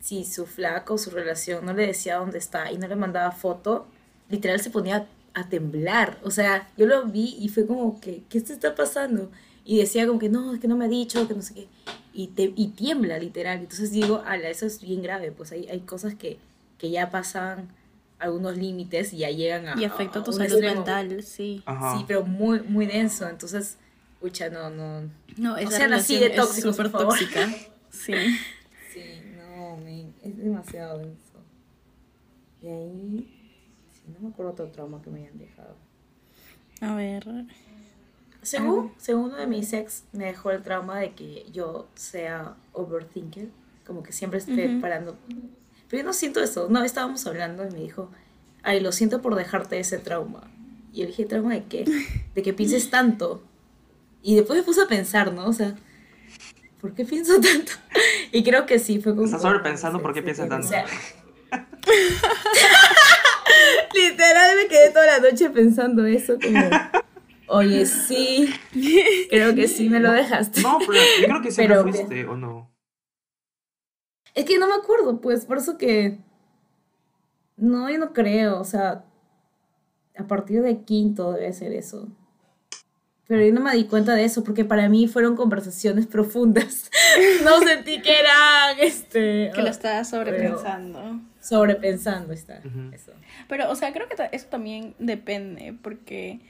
si su flaco, su relación no le decía dónde está y no le mandaba foto, literal se ponía a temblar, o sea, yo lo vi y fue como que, ¿qué te está pasando? Y decía como que no, es que no me ha dicho, que no sé qué, y, te, y tiembla literal, entonces digo, ala, eso es bien grave, pues hay, hay cosas que, que ya pasan algunos límites y ya llegan a... Y afecta a tu un salud extremo. mental, sí. Ajá. Sí, pero muy, muy denso, entonces, pucha, no, no, No, esa sean así de es súper tóxica. Sí. Sí, no, men, es demasiado denso. Y ahí, sí, no me acuerdo otro trauma que me hayan dejado. A ver. Según, según uno de mis ex, me dejó el trauma de que yo sea overthinker, como que siempre esté parando. Pero yo no siento eso. No, estábamos hablando y me dijo, ay, lo siento por dejarte ese trauma. Y yo dije, ¿trauma de qué? De que pienses tanto. Y después me puse a pensar, ¿no? O sea, ¿por qué pienso tanto? Y creo que sí, fue como... Estás sobrepensando por qué piensas tanto. o sea, Literal me quedé toda la noche pensando eso, como, oye, sí, creo que sí me lo dejaste. No, pero yo creo que siempre Pero- fuiste, ¿o no? Es que no me acuerdo, pues, por eso que... No, yo no creo, o sea, a partir de quinto debe ser eso. Pero yo no me di cuenta de eso, porque para mí fueron conversaciones profundas. No sentí que eran, este... Que lo estás sobrepensando. Sobrepensando está, eso. Pero, o sea, creo que eso también depende, porque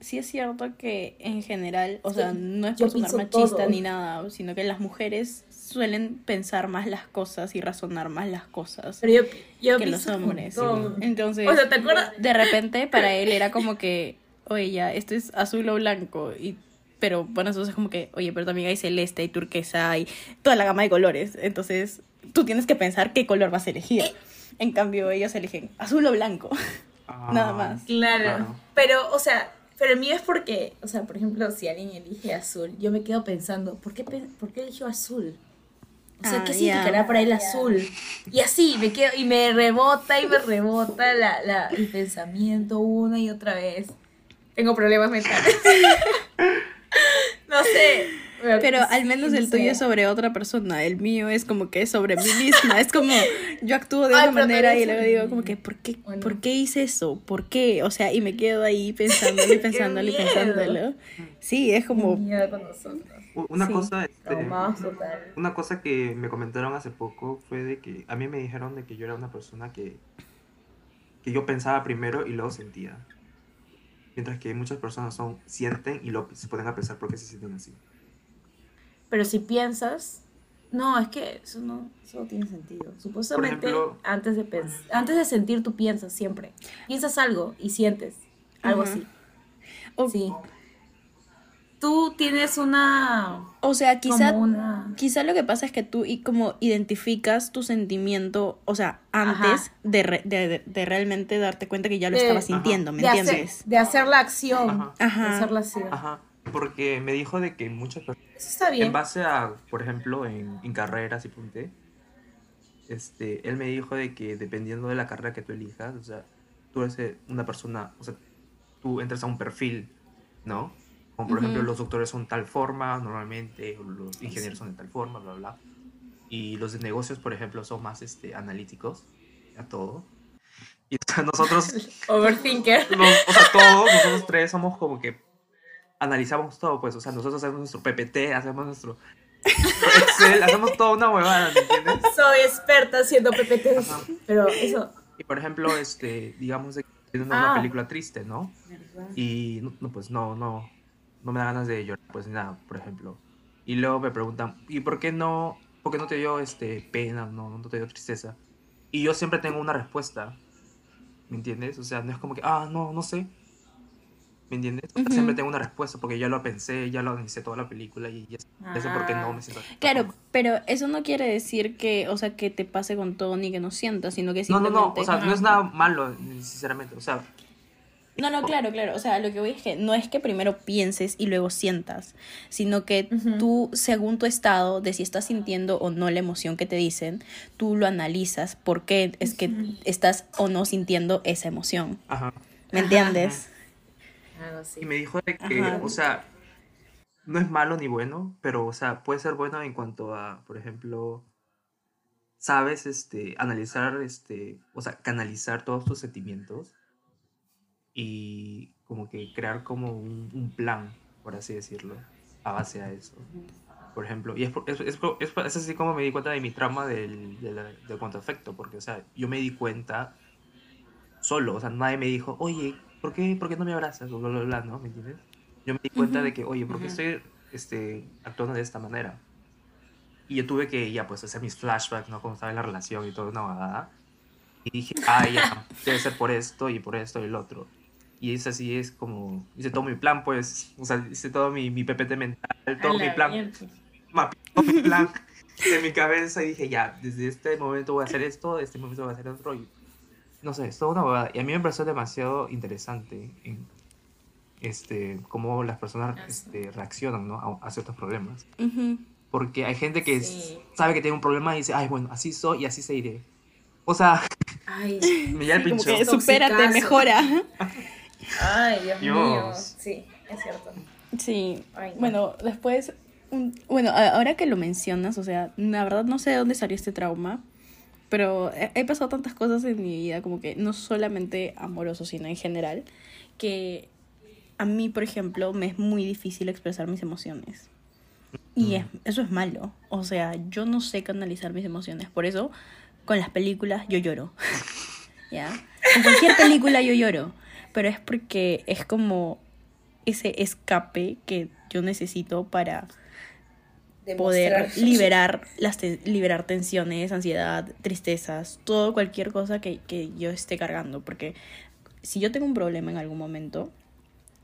sí es cierto que en general, o Sí, sea, no es por sonar machista todo. ni nada, sino que las mujeres suelen pensar más las cosas y razonar más las cosas Pero yo, yo que los hombres. Entonces, O sea, ¿te acuerdas? de repente para él era como que, oye, ya, esto es azul o blanco, y pero bueno, entonces es como que, oye, pero también hay celeste, hay turquesa, hay toda la gama de colores, entonces tú tienes que pensar qué color vas a elegir. En cambio, ellos eligen azul o blanco. Ah, Nada más. Claro. Claro. Pero, o sea, pero el mío es porque, o sea, por ejemplo, si alguien elige azul, yo me quedo pensando, ¿por qué, ¿por qué eligió azul? O sea, Ah, ¿qué ya. significará para él azul? Y así, me quedo, y me rebota y me rebota la, la, el pensamiento una y otra vez. Tengo problemas mentales. no sé. Pero al menos no el tuyo es sobre otra persona, el mío es como que es sobre mí misma, es como yo actúo de Ay, una manera y luego digo como que ¿por qué, Bueno. ¿por qué hice eso? ¿Por qué? O sea, y me quedo ahí pensándolo y pensándolo y pensándolo. Sí, es como Una Sí. cosa, este, una cosa que me comentaron hace poco fue de que a mí me dijeron de que yo era una persona que, que yo pensaba primero y luego sentía. Mientras que muchas personas son, sienten y luego se ponen a pensar por qué se sienten así. Pero si piensas, no, es que eso no, eso no tiene sentido. Supuestamente ejemplo- antes de antes de sentir tú piensas siempre. Piensas algo y sientes algo así. o, Sí. Tú tienes una o sea, quizá una Quizá lo que pasa es que tú y como identificas tu sentimiento, o sea, antes de, re- de, de- realmente darte cuenta que ya lo De- estabas sintiendo, ¿me de hacer, entiendes? de hacer la acción, Ajá. Ajá. de hacer la acción. Ajá, porque me dijo de que muchas personas, Eso está bien. en base a, por ejemplo, en, en carreras y punte, este, él me dijo de que dependiendo de la carrera que tú elijas, o sea, tú eres eh, una persona, o sea, tú entras a un perfil, ¿no? Como por Ujú. ejemplo, los doctores son tal forma normalmente, los ingenieros son de tal forma, bla, bla. Y los de negocios, por ejemplo, son más este, analíticos a todo. Y o sea, nosotros Overthinker. los- o sea, todos, nosotros tres somos como que analizamos todo, pues, o sea, nosotros hacemos nuestro PPT, hacemos nuestro Excel, hacemos toda una huevada, ¿me entiendes? Soy experta haciendo PPTs. Ajá. Pero eso. Y por ejemplo, este, digamos tiene Ah. una película triste, ¿no? Y no, pues no, no, no me da ganas de llorar, pues nada, por ejemplo. Y luego me preguntan, ¿y por qué no, por qué no te dio este, pena, no, no te dio tristeza? Y yo siempre tengo una respuesta, ¿me entiendes? O sea, no es como que, ah, no, no sé. ¿Me entiendes? Siempre tengo una respuesta porque ya lo pensé, ya lo analicé toda la película y ya sé por qué no me siento. Claro, pero eso no quiere decir que, o sea, que te pase con todo ni que no sientas, sino que No, no, simplemente... no, o sea, no es nada malo, sinceramente. O sea, No, no, claro, claro. O sea, lo que voy es que no es que primero pienses y luego sientas, sino que Ujú. tú, según tu estado de si estás sintiendo o no la emoción que te dicen, tú lo analizas por qué es que estás o no sintiendo esa emoción. ajá. ¿Me entiendes? Algo así. Y me dijo de que, Ajá. o sea, no es malo ni bueno, pero, o sea, puede ser bueno en cuanto a, por ejemplo, sabes, este, analizar, este, o sea, canalizar todos tus sentimientos y como que crear como un, un plan, por así decirlo, a base a eso. Por ejemplo, y es, por- es, es, es- así como me di cuenta de mi trama del, de la- del cuanto afecto, porque, o sea, yo me di cuenta solo, o sea, nadie me dijo, oye, ¿por qué, por qué no me abrazas? O bla, bla, bla, ¿no? ¿Me entiendes? Yo me di cuenta de que, oye, ¿por qué Ujú. estoy este, actuando de esta manera? Y yo tuve que, ya, pues, hacer mis flashbacks, ¿no? Cuando estaba en la relación y todo, una vagada. Y dije, ah, ya, debe ser por esto y por esto y el otro. Y es así, es como, hice todo mi plan, pues, o sea, hice todo mi, mi PPT mental, todo mi la plan, todo mi plan en mi cabeza y dije, ya, desde este momento voy a hacer esto, de este momento voy a hacer otro. Y, no sé, es toda una huevada. Y a mí me pareció demasiado interesante en, este, cómo las personas Ah, sí. este, reaccionan ¿no? a, a ciertos problemas. Porque hay gente que Sí. sabe que tiene un problema y dice, ay, bueno, así soy y así se iré. O sea, Ay, me ya el Como pincho. que supérate, mejora. ay, Dios, mío. Sí, es cierto. Sí. Ay, no. Bueno, después, un- bueno, ahora que lo mencionas, o sea, la verdad no sé de dónde salió este trauma, pero he, pasado tantas cosas en mi vida, como que no solamente amoroso, sino en general, que a mí, por ejemplo, me es muy difícil expresar mis emociones. Y es- eso es malo. O sea, yo no sé canalizar mis emociones. Por eso, con las películas yo lloro. ¿Ya? Con cualquier película yo lloro. Pero es porque es como ese escape que yo necesito para poder liberar las te- liberar tensiones, ansiedad, tristezas, todo cualquier cosa que, que yo esté cargando. Porque si yo tengo un problema en algún momento,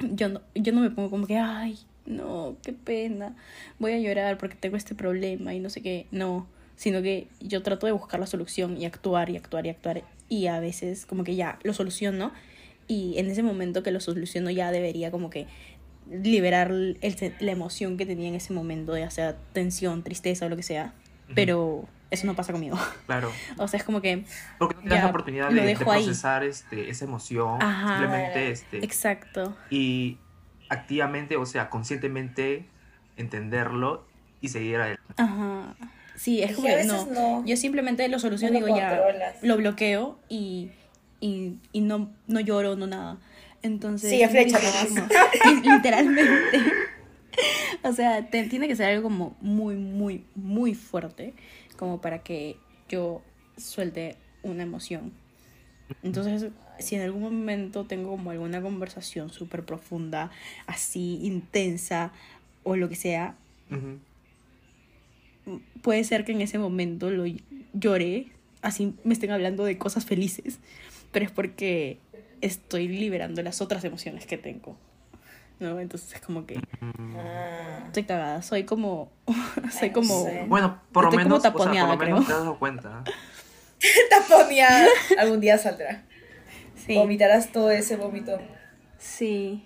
yo no, yo no me pongo como que, ay, no, qué pena, voy a llorar porque tengo este problema y no sé qué. No, sino que yo trato de buscar la solución y actuar y actuar y actuar. Y a veces como que ya lo soluciono y en ese momento que lo soluciono ya debería como que liberar el, se- la emoción que tenía en ese momento, ya sea tensión, tristeza o lo que sea. Pero eso no pasa conmigo. Claro. O sea, es como que... Porque no tienes Ya, la oportunidad de, de dejo ahí. procesar este, esa emoción. Ajá. Simplemente, este, Exacto. y activamente, o sea, conscientemente entenderlo y seguir adelante. Ajá. Sí, es como que no. no- Yo simplemente lo soluciono no digo ya, lo bloqueo y, y, y no, no lloro, no nada. Entonces. Sigue flecha nomás. Literalmente. o sea, te- tiene que ser algo como muy, muy, muy fuerte como para que yo suelte una emoción. Entonces, si en algún momento tengo como alguna conversación súper profunda, así, intensa o lo que sea, puede ser que en ese momento lo llore, así me estén hablando de cosas felices, pero es porque estoy liberando las otras emociones que tengo. ¿No? Entonces es como que Ah. estoy cagada, soy como soy como. Bueno, por lo Estoy como menos, o sea, por taponeada, lo menos te has dado cuenta. Taponeada. Algún día saldrá. sí, Vomitarás todo ese vómito. sí.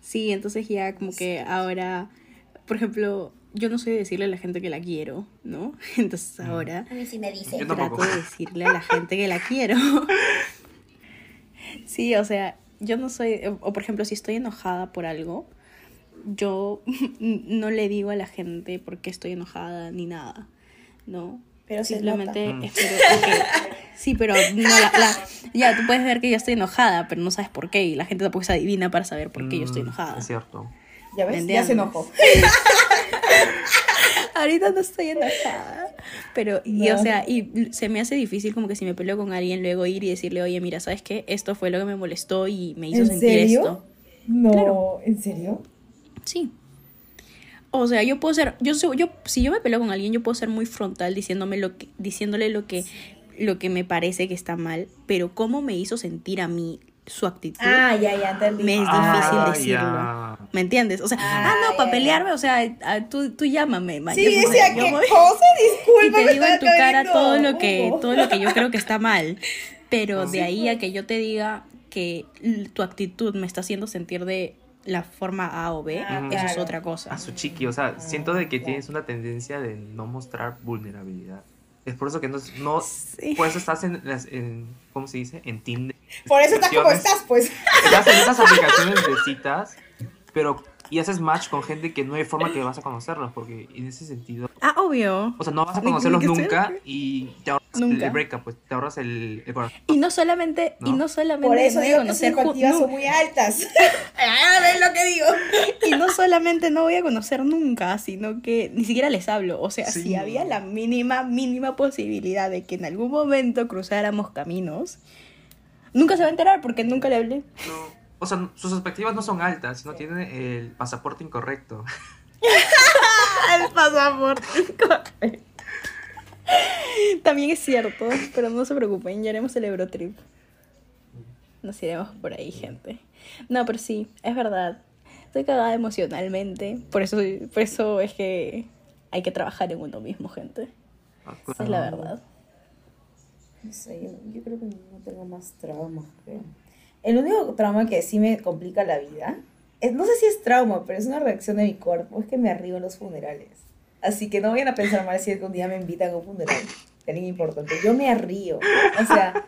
Sí, entonces ya como que ahora, por ejemplo, yo no sé decirle a la gente que la quiero, ¿no? Entonces ahora A mí sí me dice. Yo trato de decirle a la gente que la quiero. Sí, o sea, yo no soy, o por ejemplo, si estoy enojada por algo, yo no le digo a la gente por qué estoy enojada ni nada, ¿no? Pero Simplemente espero que- Sí, pero no la, la- ya, tú puedes ver que yo estoy enojada, pero no sabes por qué, y la gente tampoco se adivina para saber por qué yo estoy Mm, enojada. Es cierto. ¿Ya ves? ¿Me Ya se enojó. Ahorita no estoy enojada. Pero, y o sea, y se me hace difícil como que si me peleo con alguien, luego ir y decirle, oye, mira, ¿sabes qué? Esto fue lo que me molestó y me hizo ¿En sentir serio? esto. No, Claro. ¿en serio? Sí. O sea, yo puedo ser, yo, si yo me peleo con alguien, yo puedo ser muy frontal diciéndome lo que, diciéndole lo que, lo que me parece que está mal, pero cómo me hizo sentir a mí su actitud. Ah, ya, ya, entendí. Me es Ah, difícil decirlo. ya. ¿Me entiendes? O sea, Ah, ah, no, para pelearme, o sea, tú, tú llámame, man. Sí, Yo- decía, yo ¿qué voy- cosa? y Disculpa, te me digo en tu cara todo lo que todo lo que yo creo que está mal pero Ah, de sí, ahí a que yo te diga que tu actitud me está haciendo sentir de la forma A o B Ah, eso es otra cosa A su chiqui, o sea, siento de que claro. tienes una tendencia de no mostrar vulnerabilidad. Es por eso que no, no Sí. por eso estás en, en, ¿cómo se dice? En Tinder. Por eso estás como estás, pues. Estás en esas aplicaciones de citas, pero y haces match con gente que no hay forma que vas a conocerlos, porque en ese sentido, ah obvio o sea, no vas a Ni- ni conocerlos que sea- nunca y te ahorras Nunca. el breakup, pues te ahorras el, el corazón. y no solamente y ¿No? no solamente Por eso no a digo que conocer ju- expectativas no- son muy altas. Ah, ¿Ves lo que digo? y no solamente no voy a conocer nunca sino que ni siquiera les hablo o sea Sí. si había la mínima mínima posibilidad de que en algún momento cruzáramos caminos nunca se va a enterar porque nunca le hablé No, o sea, sus expectativas no son altas, sino tiene el pasaporte incorrecto. el pasaporte. También es cierto, pero no se preocupen, ya haremos el Eurotrip. Nos iremos por ahí, gente. No, pero sí, es verdad. Estoy cagada emocionalmente. Por eso, por eso es que hay que trabajar en uno mismo, gente. Esa es la verdad. No sé, yo, creo que no tengo más traumas, creo. El único trauma que sí me complica la vida, no sé si es trauma, pero es una reacción de mi cuerpo, es que me río en los funerales. Así que no vayan a pensar mal si algún día me invitan a un funeral de importante. Yo me río. O sea,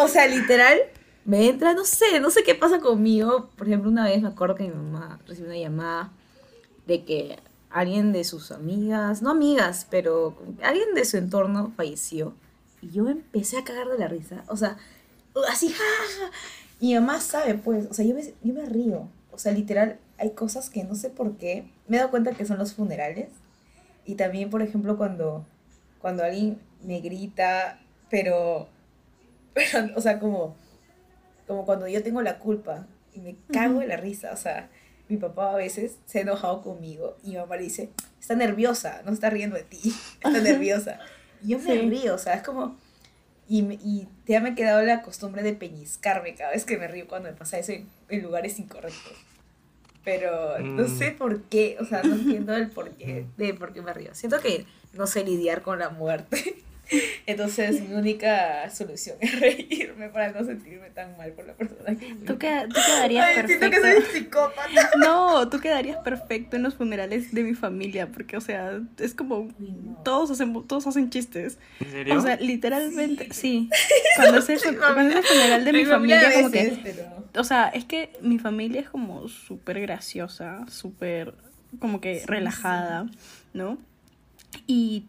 o sea, literal, me entra, no sé, no sé qué pasa conmigo. Por ejemplo, una vez me acuerdo que mi mamá recibió una llamada de que alguien de sus amigas, no amigas, pero alguien de su entorno falleció. Y yo empecé a cagar de la risa. O sea, así, ja, ja. Y mi mamá sabe, pues, o sea, yo me, yo me río. O sea, literal, hay cosas que no sé por qué. Me he dado cuenta que son los funerales. Y también, por ejemplo, cuando, cuando alguien me grita, pero, pero, o sea, como, como cuando yo tengo la culpa y me cago de la risa. O sea, mi papá a veces se ha enojado conmigo y mi mamá le dice, está nerviosa, no está riendo de ti, está nerviosa. Y yo me Sí. río, o sea, es como... Y, me- y ya me ha quedado la costumbre de peñiscarme cada vez que me río cuando me pasa eso en, en lugares incorrectos. Pero no Mm. sé por qué, o sea, no entiendo el por qué, de por qué me río. Siento que no sé lidiar con la muerte. Entonces mi única solución es reírme para no sentirme tan mal por la persona que. Tú, queda- tú quedarías Ay, siento que perfecto. soy psicópata. No, tú quedarías perfecto en los funerales de mi familia, porque, o sea, es como no. todos hacen, todos hacen chistes. ¿En serio? O sea, literalmente, sí. Cuando es el, cuando es el funeral de mi familia, a como que pero- O sea, es que mi familia es como súper graciosa, súper como que Sí, relajada, ¿no? Y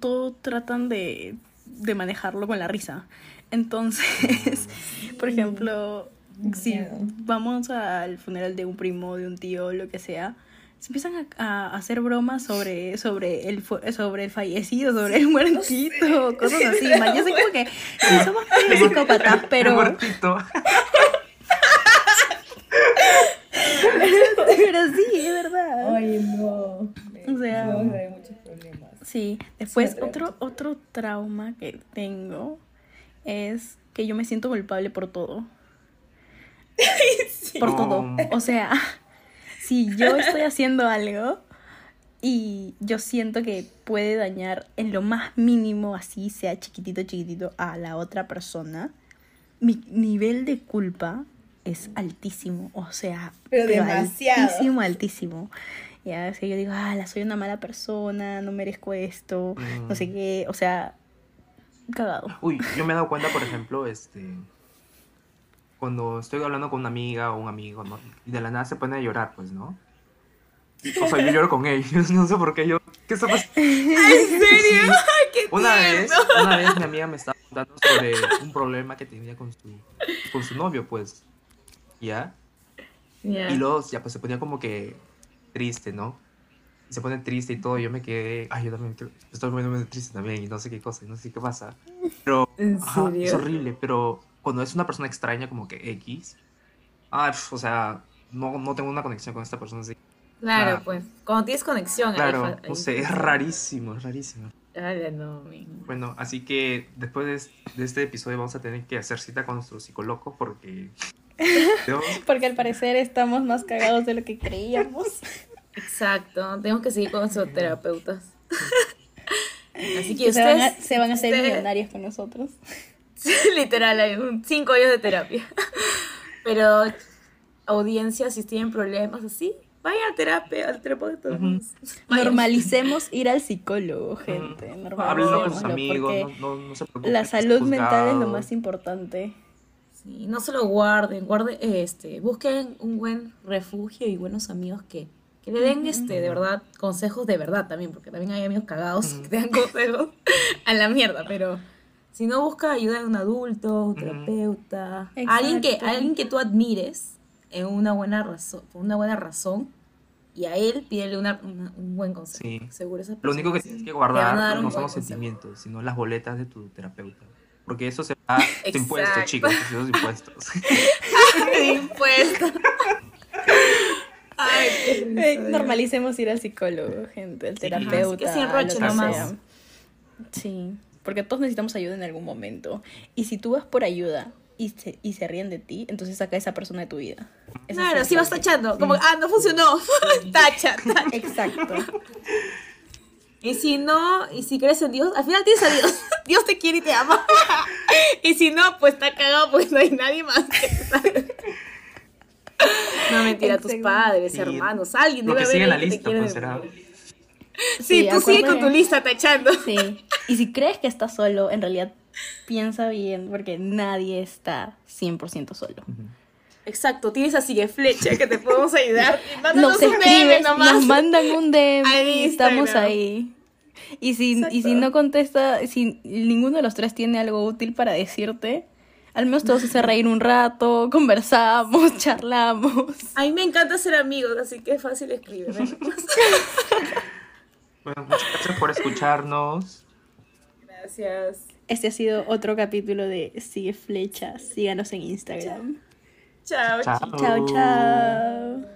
todo tratan de, de manejarlo con la risa. Entonces, por ejemplo, si vamos al funeral de un primo, de un tío, lo que sea, se empiezan a, a hacer bromas sobre, sobre, el, sobre el fallecido, sobre el muertito, cosas así. man. Yo sé como que sí, somos medio psicópatas, El pero... muertito. Pero sí, es verdad. Ay, no. O sea- muchos problemas. Sí, después otro, otro trauma que tengo es que yo me siento culpable por todo. Por todo. O sea, si yo estoy haciendo algo y yo siento que puede dañar en lo más mínimo, así sea chiquitito, chiquitito, a la otra persona, mi nivel de culpa es altísimo. O sea, Pero demasiado. altísimo, altísimo. Ya, o sea, yo digo, ah, soy una mala persona, no merezco esto, no sé Mm. qué, o sea, cagado. Uy, yo me he dado cuenta, por ejemplo, este. Cuando estoy hablando con una amiga o un amigo, ¿no? Y de la nada se pone a llorar, pues, ¿no? O sea, yo lloro con ellos, no sé por qué yo. ¿Qué está pasando? ¿En serio? Una vez, una vez mi amiga me estaba contando sobre un problema que tenía con su, con su novio, pues. ¿Ya? Ya. Y luego ya pues se ponía como que triste, ¿no? Y se pone triste y todo, y yo me quedé, ay, yo también estoy poniéndome triste también y no sé qué cosa, y no sé qué pasa. Pero ¿En ajá, es horrible, pero cuando es una persona extraña como que X, ah, pf, o sea, no, no tengo una conexión con esta persona así. Claro, Claro. pues. Cuando tienes conexión. Claro, ahí no sé, es rarísimo, es rarísimo. Ala, no. Bueno, así que después de, de este episodio vamos a tener que hacer cita con nuestro psicólogo porque... Porque al parecer estamos más cagados de lo que creíamos. Exacto, tenemos que seguir con nuestros terapeutas. Así que Que se van, a, ustedes- se van a hacer ustedes- millonarios con nosotros. Literal, hay un cinco años de terapia. Pero, audiencia, si tienen problemas así, vayan a terapia, al terapeuta. Normalicemos ir al psicólogo, gente. Háblenlo con sus amigos, porque no, no, no se preocupen. La salud mental es lo más importante. Sí, no se lo guarden, guarden, este, busquen un buen refugio y buenos amigos que, que le den, este, de verdad, consejos de verdad también, porque también hay amigos cagados que te dan consejos a la mierda, pero si no busca ayuda de un adulto, un terapeuta, alguien que, alguien que tú admires en una buena razón, por una buena razón, y a él pídele una, una- un buen consejo. Sí. Seguro esa Lo único que tienes que guardar no son los consejo. sentimientos, sino las boletas de tu terapeuta. Porque eso se va tus impuestos, chicos, esos impuestos. De impuestos. Ay, Eh, de. Normalicemos ir al psicólogo, gente, al Sí. terapeuta. Así que sin nomás. Sí, porque todos necesitamos ayuda en algún momento. Y si tú vas por ayuda y se, y se ríen de ti, entonces saca a esa persona de tu vida. Eso Claro, si vas tachando, como, ah, no funcionó, tacha, tacha. Exacto. Y si no, y si crees en Dios, al final tienes a Dios. Dios te quiere y te ama. Y si no, pues está cagado, pues no hay nadie más que. No, mentira, tus padres, Sí. hermanos, alguien Lo debe que haber sigue en la te lista, pues será. Sí, Sí, tú sigue con tu lista tachando. Sí. Y si crees que estás solo, en realidad piensa bien, porque nadie está 100% solo. Exacto, tienes así de flecha que te podemos ayudar. Mándanos Nos un DM escriben, nomás. nos mandan un DM y estamos Instagram. ahí. Y si, y si no contesta, si ninguno de los tres tiene algo útil para decirte, al menos a hacer reír un rato, conversamos, charlamos. A mí me encanta ser amigos, así que es fácil escribirme. Bueno, muchas gracias por escucharnos. Gracias. Este ha sido otro capítulo de Sigue Flechas. Síganos en Instagram. Chao, Chao. chicos. Chao, chao.